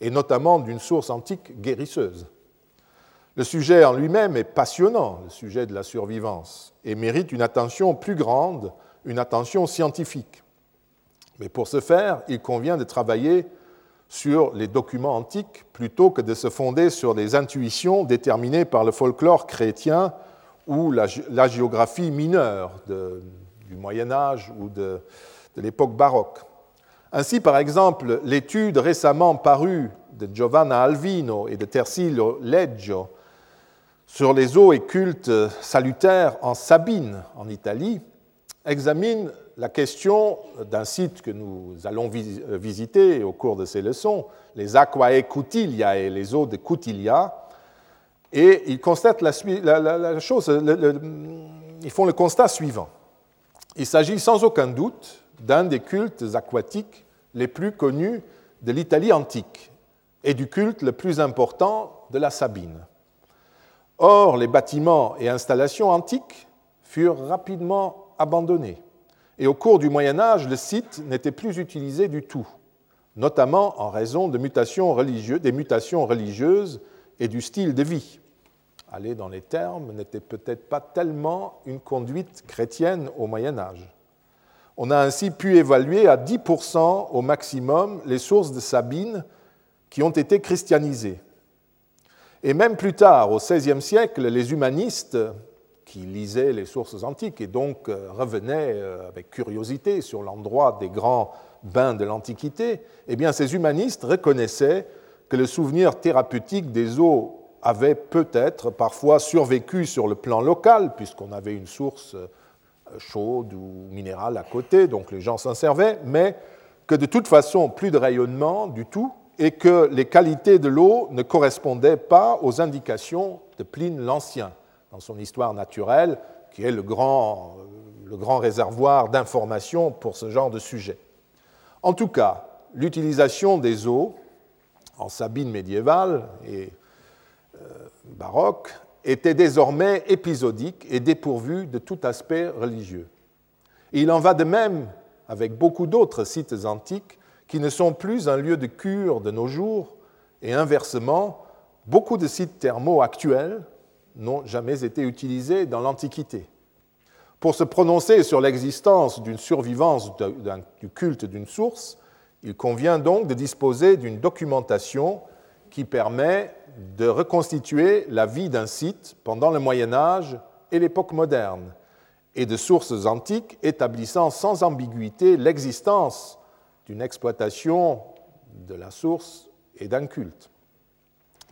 et notamment d'une source antique guérisseuse. Le sujet en lui-même est passionnant, le sujet de la survivance, et mérite une attention plus grande, une attention scientifique. Mais pour ce faire, il convient de travailler sur les documents antiques plutôt que de se fonder sur des intuitions déterminées par le folklore chrétien ou la, géographie mineure du Moyen Âge ou de, de l'époque baroque. Ainsi, par exemple, l'étude récemment parue de Giovanna Alvino et de Tersillo Leggio sur les eaux et cultes salutaires en Sabine, en Italie, examine la question d'un site que nous allons visiter au cours de ces leçons, les Aquae Cutilia et les eaux de Cutilia, et ils constatent la chose, ils font le constat suivant. Il s'agit sans aucun doute d'un des cultes aquatiques les plus connus de l'Italie antique et du culte le plus important de la Sabine. Or, les bâtiments et installations antiques furent rapidement abandonnés et au cours du Moyen Âge, le site n'était plus utilisé du tout, notamment en raison des mutations religieuses et du style de vie. Aller dans les termes n'était peut-être pas tellement une conduite chrétienne au Moyen Âge. On a ainsi pu évaluer à 10% au maximum les sources de Sabine qui ont été christianisées. Et même plus tard, au XVIe siècle, les humanistes qui lisaient les sources antiques et donc euh, revenaient euh, avec curiosité sur l'endroit des grands bains de l'Antiquité, eh bien ces humanistes reconnaissaient que le souvenir thérapeutique des eaux avait peut-être parfois survécu sur le plan local, puisqu'on avait une source euh, chaude ou minérale à côté, donc les gens s'en servaient, mais que de toute façon, plus de rayonnement du tout, et que les qualités de l'eau ne correspondaient pas aux indications de Pline l'Ancien dans son histoire naturelle, qui est le grand, réservoir d'informations pour ce genre de sujet. En tout cas, l'utilisation des eaux en Sabine médiévale et euh, baroque était désormais épisodique et dépourvue de tout aspect religieux. Il en va de même avec beaucoup d'autres sites antiques qui ne sont plus un lieu de cure de nos jours, et inversement, beaucoup de sites thermaux actuels n'ont jamais été utilisés dans l'Antiquité. Pour se prononcer sur l'existence d'une survivance du culte d'une source, il convient donc de disposer d'une documentation qui permet de reconstituer la vie d'un site pendant le Moyen Âge et l'époque moderne, et de sources antiques établissant sans ambiguïté l'existence d'une exploitation de la source et d'un culte.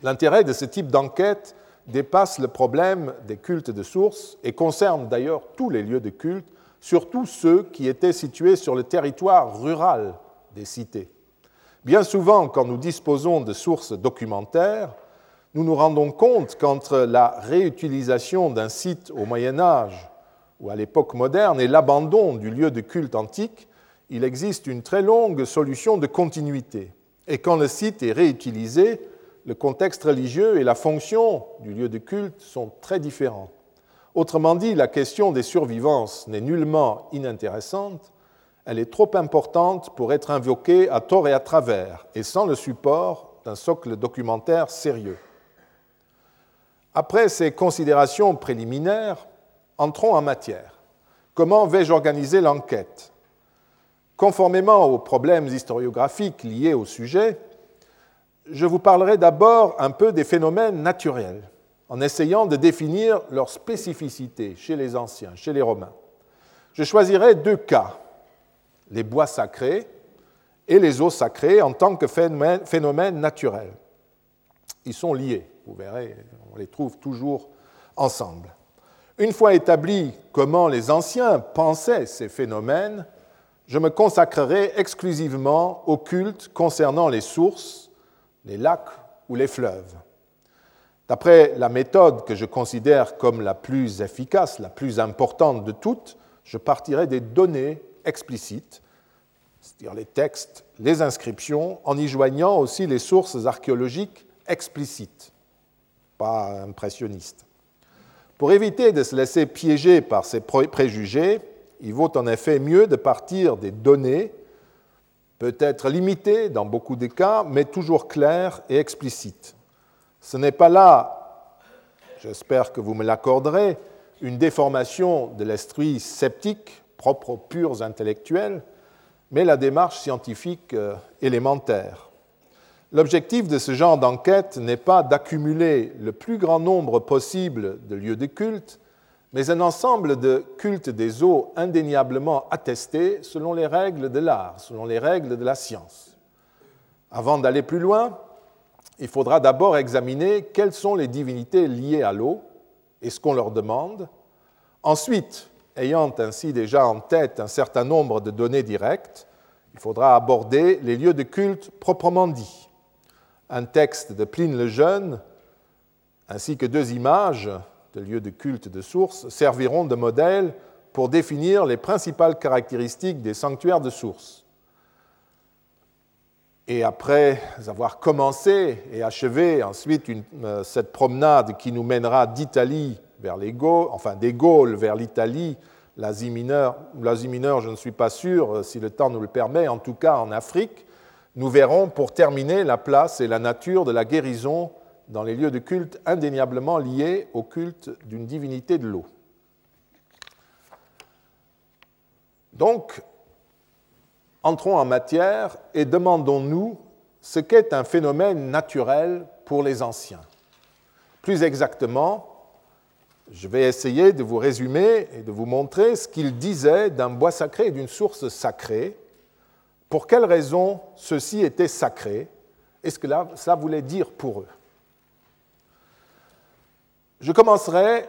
L'intérêt de ce type d'enquête dépasse le problème des cultes de source et concerne d'ailleurs tous les lieux de culte, surtout ceux qui étaient situés sur le territoire rural des cités. Bien souvent, quand nous disposons de sources documentaires, nous nous rendons compte qu'entre la réutilisation d'un site au Moyen Âge ou à l'époque moderne et l'abandon du lieu de culte antique, il existe une très longue solution de continuité. Et quand le site est réutilisé, le contexte religieux et la fonction du lieu de culte sont très différents. Autrement dit, la question des survivances n'est nullement inintéressante, elle est trop importante pour être invoquée à tort et à travers, et sans le support un socle documentaire sérieux. Après ces considérations préliminaires, entrons en matière. Comment vais-je organiser l'enquête? Conformément aux problèmes historiographiques liés au sujet, je vous parlerai d'abord un peu des phénomènes naturels, en essayant de définir leur spécificité chez les anciens, chez les Romains. Je choisirai deux cas, les bois sacrés et les eaux sacrées en tant que phénomènes naturels. Ils sont liés, vous verrez, on les trouve toujours ensemble. Une fois établi comment les anciens pensaient ces phénomènes, je me consacrerai exclusivement au culte concernant les sources, les lacs ou les fleuves. D'après la méthode que je considère comme la plus efficace, la plus importante de toutes, je partirai des données explicites, c'est-à-dire les textes, les inscriptions, en y joignant aussi les sources archéologiques explicites, pas impressionnistes. Pour éviter de se laisser piéger par ces préjugés, il vaut en effet mieux de partir des données, peut-être limitées dans beaucoup de cas, mais toujours claires et explicites. Ce n'est pas là, j'espère que vous me l'accorderez, une déformation de l'esprit sceptique propre aux purs intellectuels, mais la démarche scientifique euh, élémentaire. L'objectif de ce genre d'enquête n'est pas d'accumuler le plus grand nombre possible de lieux de culte, mais un ensemble de cultes des eaux indéniablement attestés selon les règles de l'art, selon les règles de la science. Avant d'aller plus loin, il faudra d'abord examiner quelles sont les divinités liées à l'eau et ce qu'on leur demande. Ensuite, ayant ainsi déjà en tête un certain nombre de données directes, il faudra aborder les lieux de culte proprement dits. Un texte de Pline le Jeune, ainsi que deux images de lieux de culte de source serviront de modèle pour définir les principales caractéristiques des sanctuaires de source. Et après avoir commencé et achevé ensuite euh, cette promenade qui nous mènera d'Italie vers les Gaules, enfin des Gaules vers l'Italie, l'Asie mineure, l'Asie mineure, je ne suis pas sûr euh, si le temps nous le permet, en tout cas en Afrique, nous verrons pour terminer la place et la nature de la guérison dans les lieux de culte indéniablement liés au culte d'une divinité de l'eau. Donc, entrons en matière et demandons-nous ce qu'est un phénomène naturel pour les anciens. Plus exactement, je vais essayer de vous résumer et de vous montrer ce qu'ils disaient d'un bois sacré et d'une source sacrée, pour quelles raisons ceci était sacré, et ce que ça voulait dire pour eux? Je commencerai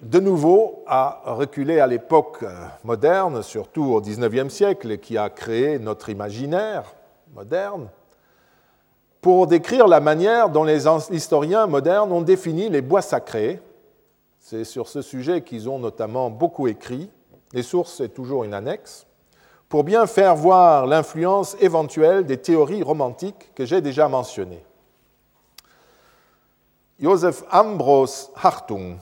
de nouveau à reculer à l'époque euh, moderne, surtout au XIXe siècle, qui a créé notre imaginaire moderne, pour décrire la manière dont les historiens modernes ont défini les bois sacrés. C'est sur ce sujet qu'ils ont notamment beaucoup écrit. Les sources, c'est toujours une annexe, pour bien faire voir l'influence éventuelle des théories romantiques que j'ai déjà mentionnées. Joseph Ambros Hartung,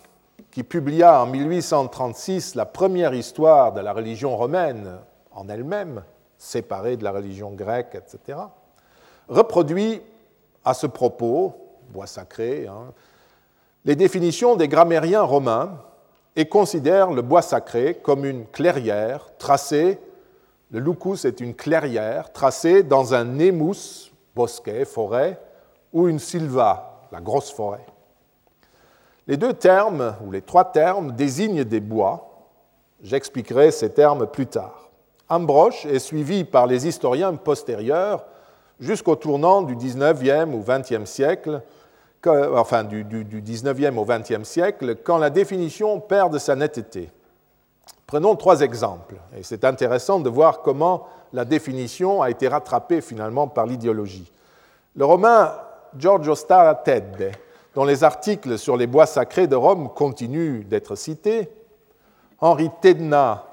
qui publia en 1836 la première histoire de la religion romaine en elle-même, séparée de la religion grecque, etc., reproduit à ce propos, bois sacré, hein, les définitions des grammairiens romains et considère le bois sacré comme une clairière tracée, le lucus est une clairière tracée dans un nemus, bosquet, forêt, ou une silva, la grosse forêt. Les deux termes, ou les trois termes, désignent des bois. J'expliquerai ces termes plus tard. Ambroche est suivi par les historiens postérieurs jusqu'au tournant du 19e ou 20e siècle, enfin du, du, du 19e au 20e siècle, quand la définition perd de sa netteté. Prenons trois exemples, et c'est intéressant de voir comment la définition a été rattrapée finalement par l'idéologie. Le romain Giorgio Staratedde dont les articles sur les bois sacrés de Rome continuent d'être cités. Henri Tedna,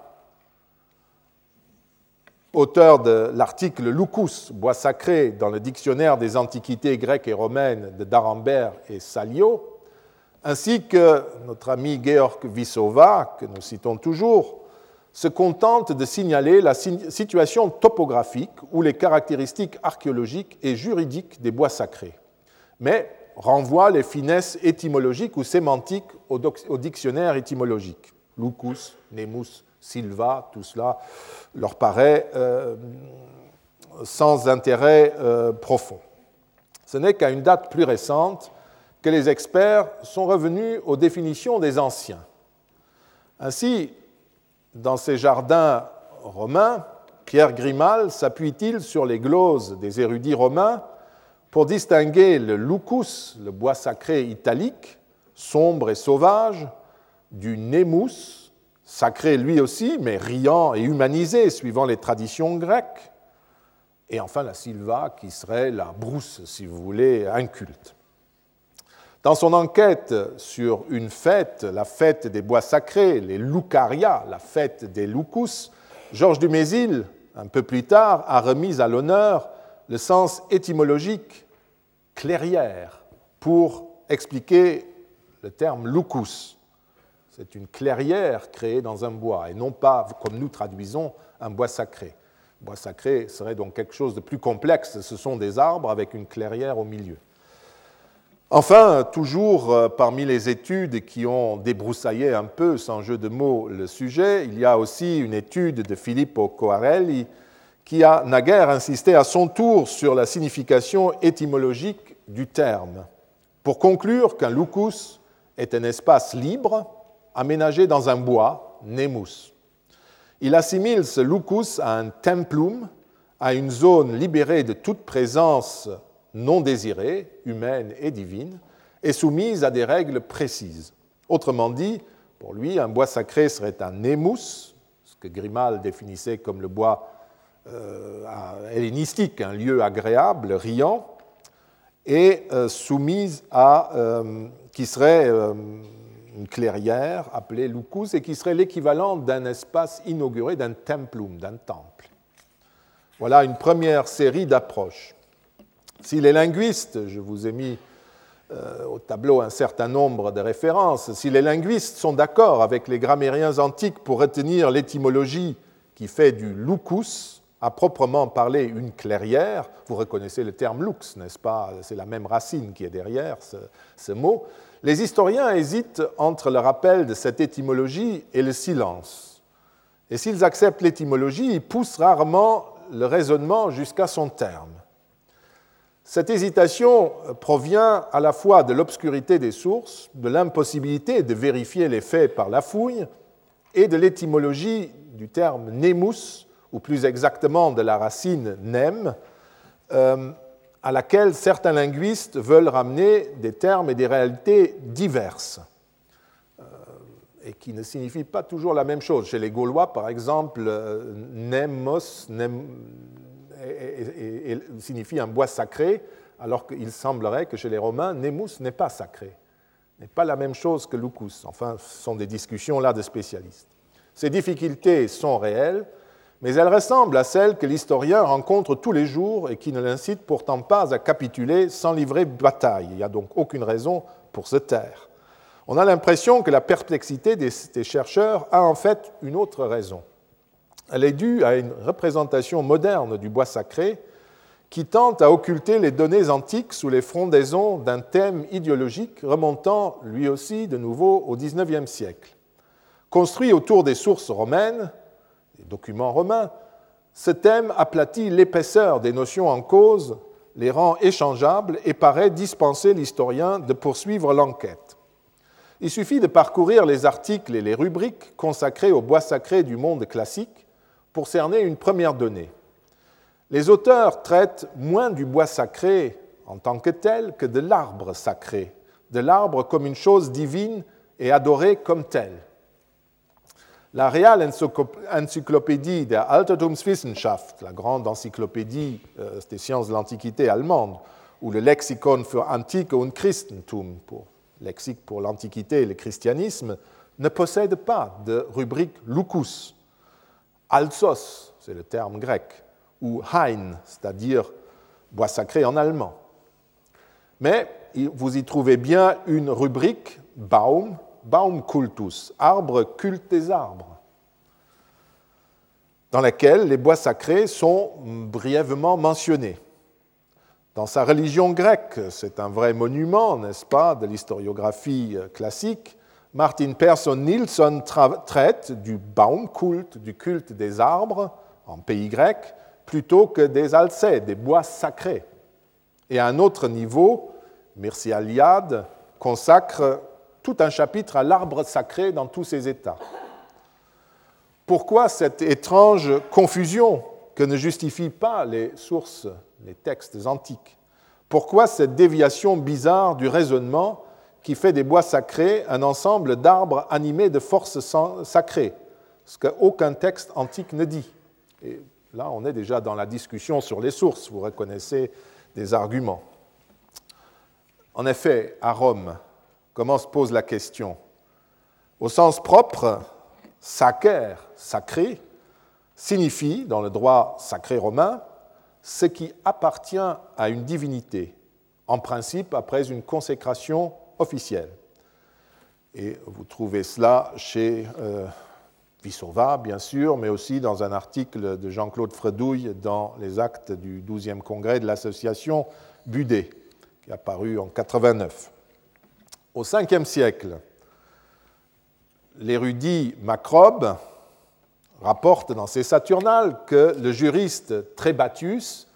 auteur de l'article Lucus, bois sacré, dans le dictionnaire des antiquités grecques et romaines de D'Arambert et Salio, ainsi que notre ami Georg Vissova, que nous citons toujours, se contente de signaler la situation topographique ou les caractéristiques archéologiques et juridiques des bois sacrés, mais renvoie les finesses étymologiques ou sémantiques au dictionnaire étymologique. Lucus, Nemus, Silva, tout cela leur paraît euh, sans intérêt euh, profond. Ce n'est qu'à une date plus récente que les experts sont revenus aux définitions des anciens. Ainsi, dans ces jardins romains, Pierre Grimal s'appuie-t-il sur les gloses des érudits romains pour distinguer le lucus, le bois sacré italique, sombre et sauvage, du nemus, sacré lui aussi, mais riant et humanisé suivant les traditions grecques, et enfin la silva qui serait la brousse, si vous voulez, inculte. Dans son enquête sur une fête, la fête des bois sacrés, les Lucaria, la fête des Lucus, Georges Dumézil, un peu plus tard, a remis à l'honneur le sens étymologique clairière pour expliquer le terme lucus. C'est une clairière créée dans un bois et non pas, comme nous traduisons, un bois sacré. bois sacré serait donc quelque chose de plus complexe. Ce sont des arbres avec une clairière au milieu. Enfin, toujours euh, parmi les études qui ont débroussaillé un peu, sans jeu de mots, le sujet, il y a aussi une étude de Filippo Coarelli qui a naguère insisté à son tour sur la signification étymologique du terme, pour conclure qu'un lucus est un espace libre aménagé dans un bois, nemus. Il assimile ce lucus à un templum, à une zone libérée de toute présence non désirée, humaine et divine, et soumise à des règles précises. Autrement dit, pour lui, un bois sacré serait un nemus, ce que Grimal définissait comme le bois euh, hellénistique, un lieu agréable, riant, et euh, soumise à, euh, qui serait une clairière appelée lucus et qui serait l'équivalent d'un espace inauguré, d'un templum, d'un temple. Voilà une première série d'approches. Si les linguistes, je vous ai mis euh, au tableau un certain nombre de références, si les linguistes sont d'accord avec les grammairiens antiques pour retenir l'étymologie qui fait du lucus, à proprement parler une clairière, vous reconnaissez le terme lux, n'est-ce pas? C'est la même racine qui est derrière ce, ce mot. Les historiens hésitent entre le rappel de cette étymologie et le silence. Et s'ils acceptent l'étymologie, ils poussent rarement le raisonnement jusqu'à son terme. Cette hésitation provient à la fois de l'obscurité des sources, de l'impossibilité de vérifier les faits par la fouille, et de l'étymologie du terme nemus, ou plus exactement de la racine nem, euh, à laquelle certains linguistes veulent ramener des termes et des réalités diverses, euh, et qui ne signifient pas toujours la même chose. Chez les Gaulois, par exemple, euh, nemos, signifie un bois sacré, alors qu'il semblerait que chez les Romains, Nemus n'est pas sacré, n'est pas la même chose que Lucus. Enfin, ce sont des discussions là de spécialistes. Ces difficultés sont réelles, mais elles ressemblent à celles que l'historien rencontre tous les jours et qui ne l'incitent pourtant pas à capituler sans livrer bataille. Il n'y a donc aucune raison pour se taire. On a l'impression que la perplexité des chercheurs a en fait une autre raison. Elle est due à une représentation moderne du bois sacré qui tente à occulter les données antiques sous les frondaisons d'un thème idéologique remontant lui aussi de nouveau au XIXe siècle. Construit autour des sources romaines, documents romains, ce thème aplatit l'épaisseur des notions en cause, les rend échangeables et paraît dispenser l'historien de poursuivre l'enquête. Il suffit de parcourir les articles et les rubriques consacrés au bois sacré du monde classique pour cerner une première donnée. Les auteurs traitent moins du bois sacré en tant que tel que de l'arbre sacré, de l'arbre comme une chose divine et adorée comme telle. La Real Encyclopédie der Altertumswissenschaft, la grande encyclopédie euh, des sciences de l'Antiquité allemande, ou le Lexikon für Antike und Christentum, pour lexique pour l'Antiquité et le christianisme, ne possède pas de rubrique lucus, Alsos, c'est le terme grec, ou Hain, c'est-à-dire bois sacré en allemand. Mais vous y trouvez bien une rubrique Baum, Baumkultus, arbre culte des arbres. dans laquelle les bois sacrés sont brièvement mentionnés. Dans sa religion grecque, c'est un vrai monument, n'est-ce pas, de l'historiographie classique, Martin Persson Nilsson traite du Baumkult, du culte des arbres en pays grec, plutôt que des alcées, des bois sacrés. Et à un autre niveau, Mircea consacre tout un chapitre à l'arbre sacré dans tous ses états. Pourquoi cette étrange confusion que ne justifient pas les sources, les textes antiques? Pourquoi cette déviation bizarre du raisonnement qui fait des bois sacrés un ensemble d'arbres animés de forces sacrées Ce qu'aucun texte antique ne dit? Et là, on est déjà dans la discussion sur les sources, vous reconnaissez des arguments. En effet, à Rome, comment se pose la question? Au sens propre, sacer, sacré, signifie, dans le droit sacré romain, ce qui appartient à une divinité, en principe après une consécration officielle. Et vous trouvez cela chez euh, Vissova, bien sûr, mais aussi dans un article de Jean-Claude Fredouille dans les actes du 12e congrès de l'association Budet, qui a paru en 89. Au 5e siècle, l'érudit Macrobe rapporte dans ses Saturnales que le juriste Trébatius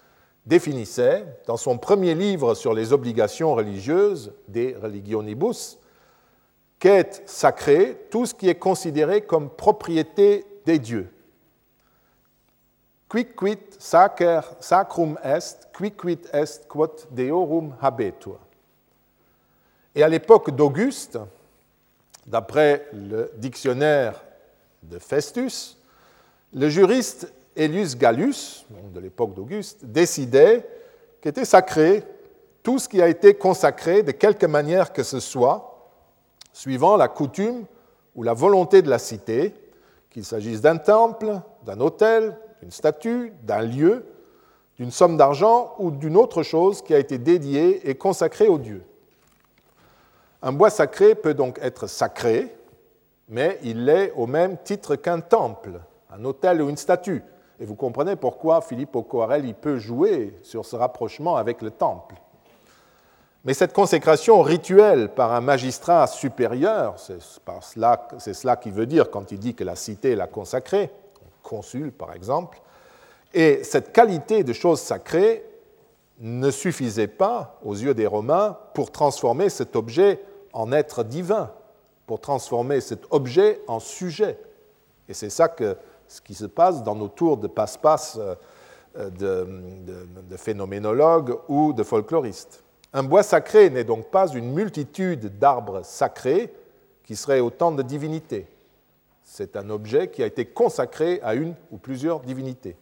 définissait, dans son premier livre sur les obligations religieuses, des Religionibus, qu'est sacré tout ce qui est considéré comme propriété des dieux. Quicquid sacer sacrum est, quicquid est quod deorum habetur. Et à l'époque d'Auguste, d'après le dictionnaire de Festus, le juriste Elius Gallus, de l'époque d'Auguste, décidait qu'était sacré tout ce qui a été consacré de quelque manière que ce soit, suivant la coutume ou la volonté de la cité, qu'il s'agisse d'un temple, d'un hôtel, d'une statue, d'un lieu, d'une somme d'argent ou d'une autre chose qui a été dédiée et consacrée au Dieu. Un bois sacré peut donc être sacré, mais il l'est au même titre qu'un temple, un hôtel ou une statue. Et vous comprenez pourquoi Philippe Coarel il peut jouer sur ce rapprochement avec le temple. Mais cette consécration rituelle par un magistrat supérieur, c'est cela, cela qu'il veut dire quand il dit que la cité l'a consacrée, consul par exemple, et cette qualité de chose sacrée ne suffisait pas aux yeux des Romains pour transformer cet objet en être divin, pour transformer cet objet en sujet. Et c'est ça que, ce qui se passe dans nos tours de passe-passe euh, de, phénoménologues ou de folkloristes. Un bois sacré n'est donc pas une multitude d'arbres sacrés qui seraient autant de divinités. C'est un objet qui a été consacré à une ou plusieurs divinités.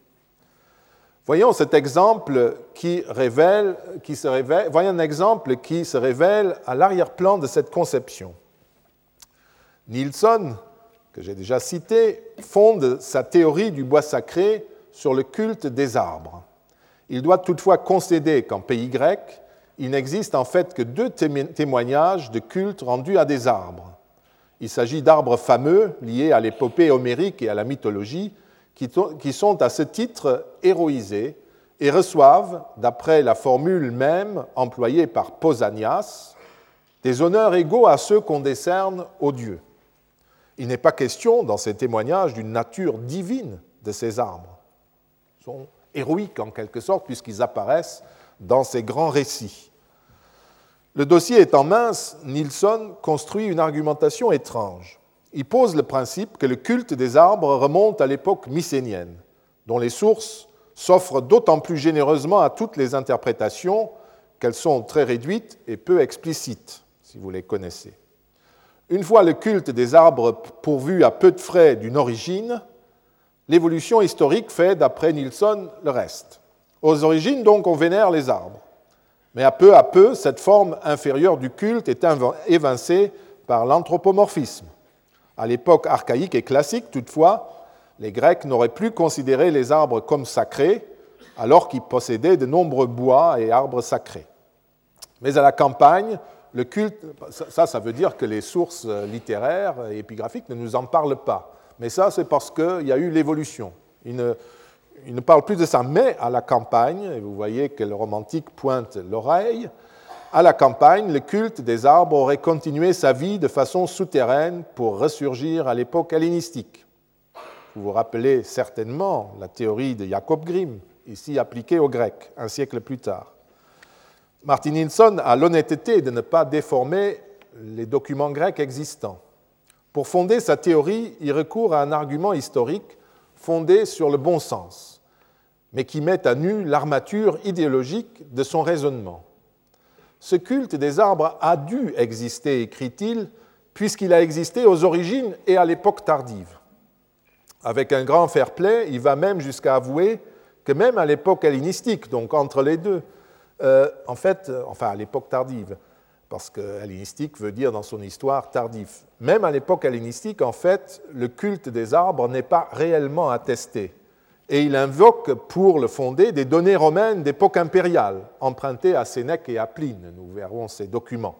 Voyons cet exemple qui révèle, qui se révèle, voyons un exemple qui se révèle à l'arrière-plan de cette conception. Nilsson, que j'ai déjà cité, fonde sa théorie du bois sacré sur le culte des arbres. Il doit toutefois concéder qu'en pays grec, il n'existe en fait que deux témoignages de culte rendus à des arbres. Il s'agit d'arbres fameux liés à l'épopée homérique et à la mythologie, qui sont à ce titre héroïsés et reçoivent, d'après la formule même employée par Pausanias, des honneurs égaux à ceux qu'on décerne aux dieux. Il n'est pas question dans ces témoignages d'une nature divine de ces arbres. Ils sont héroïques en quelque sorte puisqu'ils apparaissent dans ces grands récits. Le dossier étant mince, Nilsson construit une argumentation étrange il pose le principe que le culte des arbres remonte à l'époque mycénienne, dont les sources s'offrent d'autant plus généreusement à toutes les interprétations qu'elles sont très réduites et peu explicites, si vous les connaissez. Une fois le culte des arbres pourvu à peu de frais d'une origine, l'évolution historique fait, d'après Nilsson, le reste. Aux origines, donc, on vénère les arbres. Mais à peu à peu, cette forme inférieure du culte est évincée par l'anthropomorphisme. À l'époque archaïque et classique, toutefois, les Grecs n'auraient plus considéré les arbres comme sacrés, alors qu'ils possédaient de nombreux bois et arbres sacrés. Mais à la campagne, le culte, ça, ça veut dire que les sources littéraires et épigraphiques ne nous en parlent pas. Mais ça, c'est parce qu'il y a eu l'évolution. Il ne, il ne parle plus de ça, mais à la campagne, vous voyez que le romantique pointe l'oreille, à la campagne, le culte des arbres aurait continué sa vie de façon souterraine pour ressurgir à l'époque hellénistique. Vous vous rappelez certainement la théorie de Jacob Grimm, ici appliquée aux Grecs, un siècle plus tard. Martin Nilsson a l'honnêteté de ne pas déformer les documents grecs existants. Pour fonder sa théorie, il recourt à un argument historique fondé sur le bon sens, mais qui met à nu l'armature idéologique de son raisonnement. Ce culte des arbres a dû exister, écrit-il, puisqu'il a existé aux origines et à l'époque tardive. Avec un grand fair-play, il va même jusqu'à avouer que même à l'époque hellénistique, donc entre les deux, euh, en fait, euh, enfin à l'époque tardive, parce que hellénistique veut dire dans son histoire tardif, même à l'époque hellénistique, en fait, le culte des arbres n'est pas réellement attesté. Et il invoque pour le fonder des données romaines d'époque impériale, empruntées à Sénèque et à Pline. Nous verrons ces documents.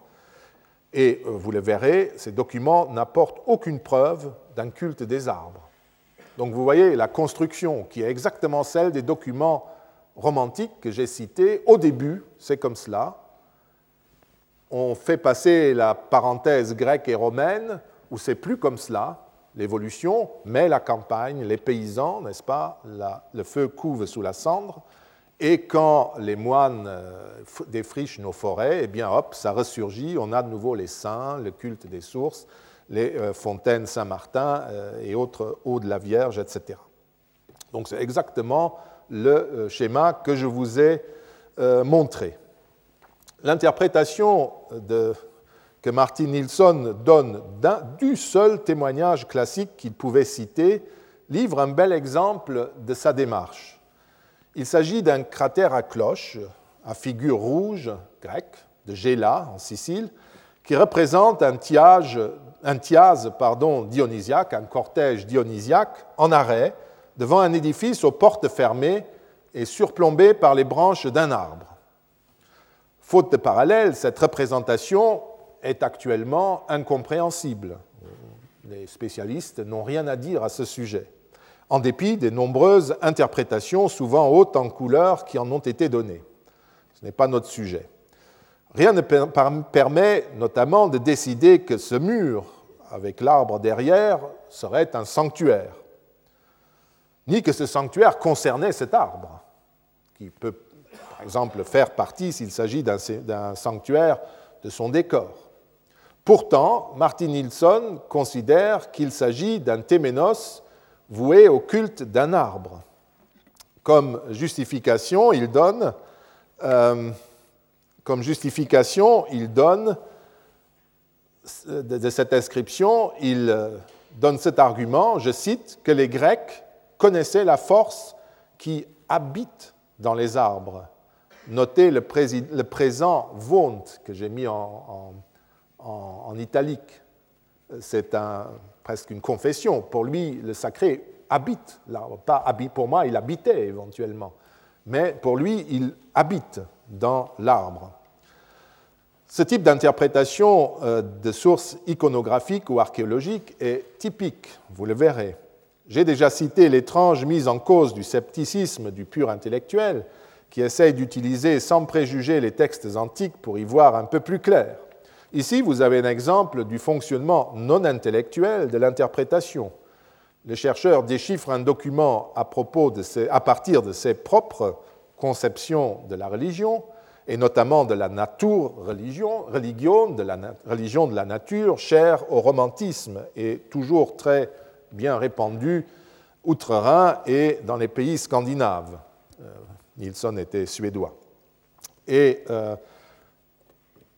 Et euh, vous le verrez, ces documents n'apportent aucune preuve d'un culte des arbres. Donc vous voyez la construction qui est exactement celle des documents romantiques que j'ai cités. Au début, c'est comme cela. On fait passer la parenthèse grecque et romaine, où c'est plus comme cela, l'évolution, mais la campagne, les paysans, n'est-ce pas, le feu couve sous la cendre, et quand les moines euh, défrichent nos forêts, eh bien hop, ça ressurgit, on a de nouveau les saints, le culte des sources, les euh, fontaines Saint-Martin euh, et autres eaux de la Vierge, etc. Donc c'est exactement le schéma que je vous ai montré. L'interprétation que Martin Nilsson donne du seul témoignage classique qu'il pouvait citer livre un bel exemple de sa démarche. Il s'agit d'un cratère à cloche, à figure rouge grecque, de Gela en Sicile, qui représente un tiage un pardon, dionysiaque, un cortège dionysiaque, en arrêt, devant un édifice aux portes fermées et surplombé par les branches d'un arbre. Faute de parallèle, cette représentation est actuellement incompréhensible. Les spécialistes n'ont rien à dire à ce sujet, en dépit des nombreuses interprétations, souvent hautes en couleur, qui en ont été données. Ce n'est pas notre sujet. Rien ne permet notamment de décider que ce mur, avec l'arbre derrière, serait un sanctuaire, ni que ce sanctuaire concernait cet arbre, qui peut par exemple faire partie, s'il s'agit d'un sanctuaire, de son décor. Pourtant, Martin Nilsson considère qu'il s'agit d'un téménos voué au culte d'un arbre. Comme justification, il donne euh, de cette inscription, il donne cet argument, je cite, que les Grecs connaissaient la force qui habite dans les arbres. Notez le, présent vont que j'ai mis en, italique. C'est presque une confession. Pour lui, le sacré habite l'arbre. Pas habite pour moi, il habitait éventuellement. Mais pour lui, il habite dans l'arbre. Ce type d'interprétation euh, de sources iconographiques ou archéologiques est typique, vous le verrez. J'ai déjà cité l'étrange mise en cause du scepticisme du pur intellectuel, qui essaye d'utiliser sans préjuger les textes antiques pour y voir un peu plus clair. Ici, vous avez un exemple du fonctionnement non intellectuel de l'interprétation. Le chercheur déchiffre un document à, propos de à partir de ses propres conceptions de la religion, et notamment de la nature religion, religion, de la religion de la nature, chère au romantisme et toujours très bien répandue outre-Rhin et dans les pays scandinaves. Euh, Nilsson était suédois. Et euh,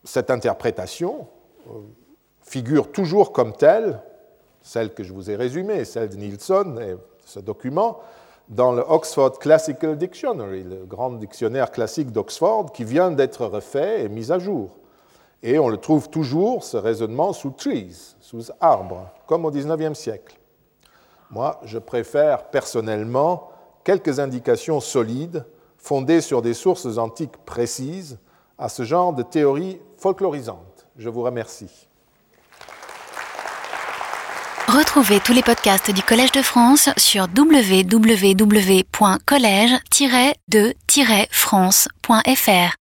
cette interprétation euh, figure toujours comme telle, celle que je vous ai résumée, celle de Nilsson et ce document, dans le Oxford Classical Dictionary, le grand dictionnaire classique d'Oxford, qui vient d'être refait et mis à jour. Et on le trouve toujours, ce raisonnement, sous trees, sous arbres, comme au XIXe siècle. Moi, je préfère personnellement quelques indications solides, fondées sur des sources antiques précises, à ce genre de théorie folklorisante. Je vous remercie. Retrouvez tous les podcasts du Collège de France sur www.collège-de-france.fr.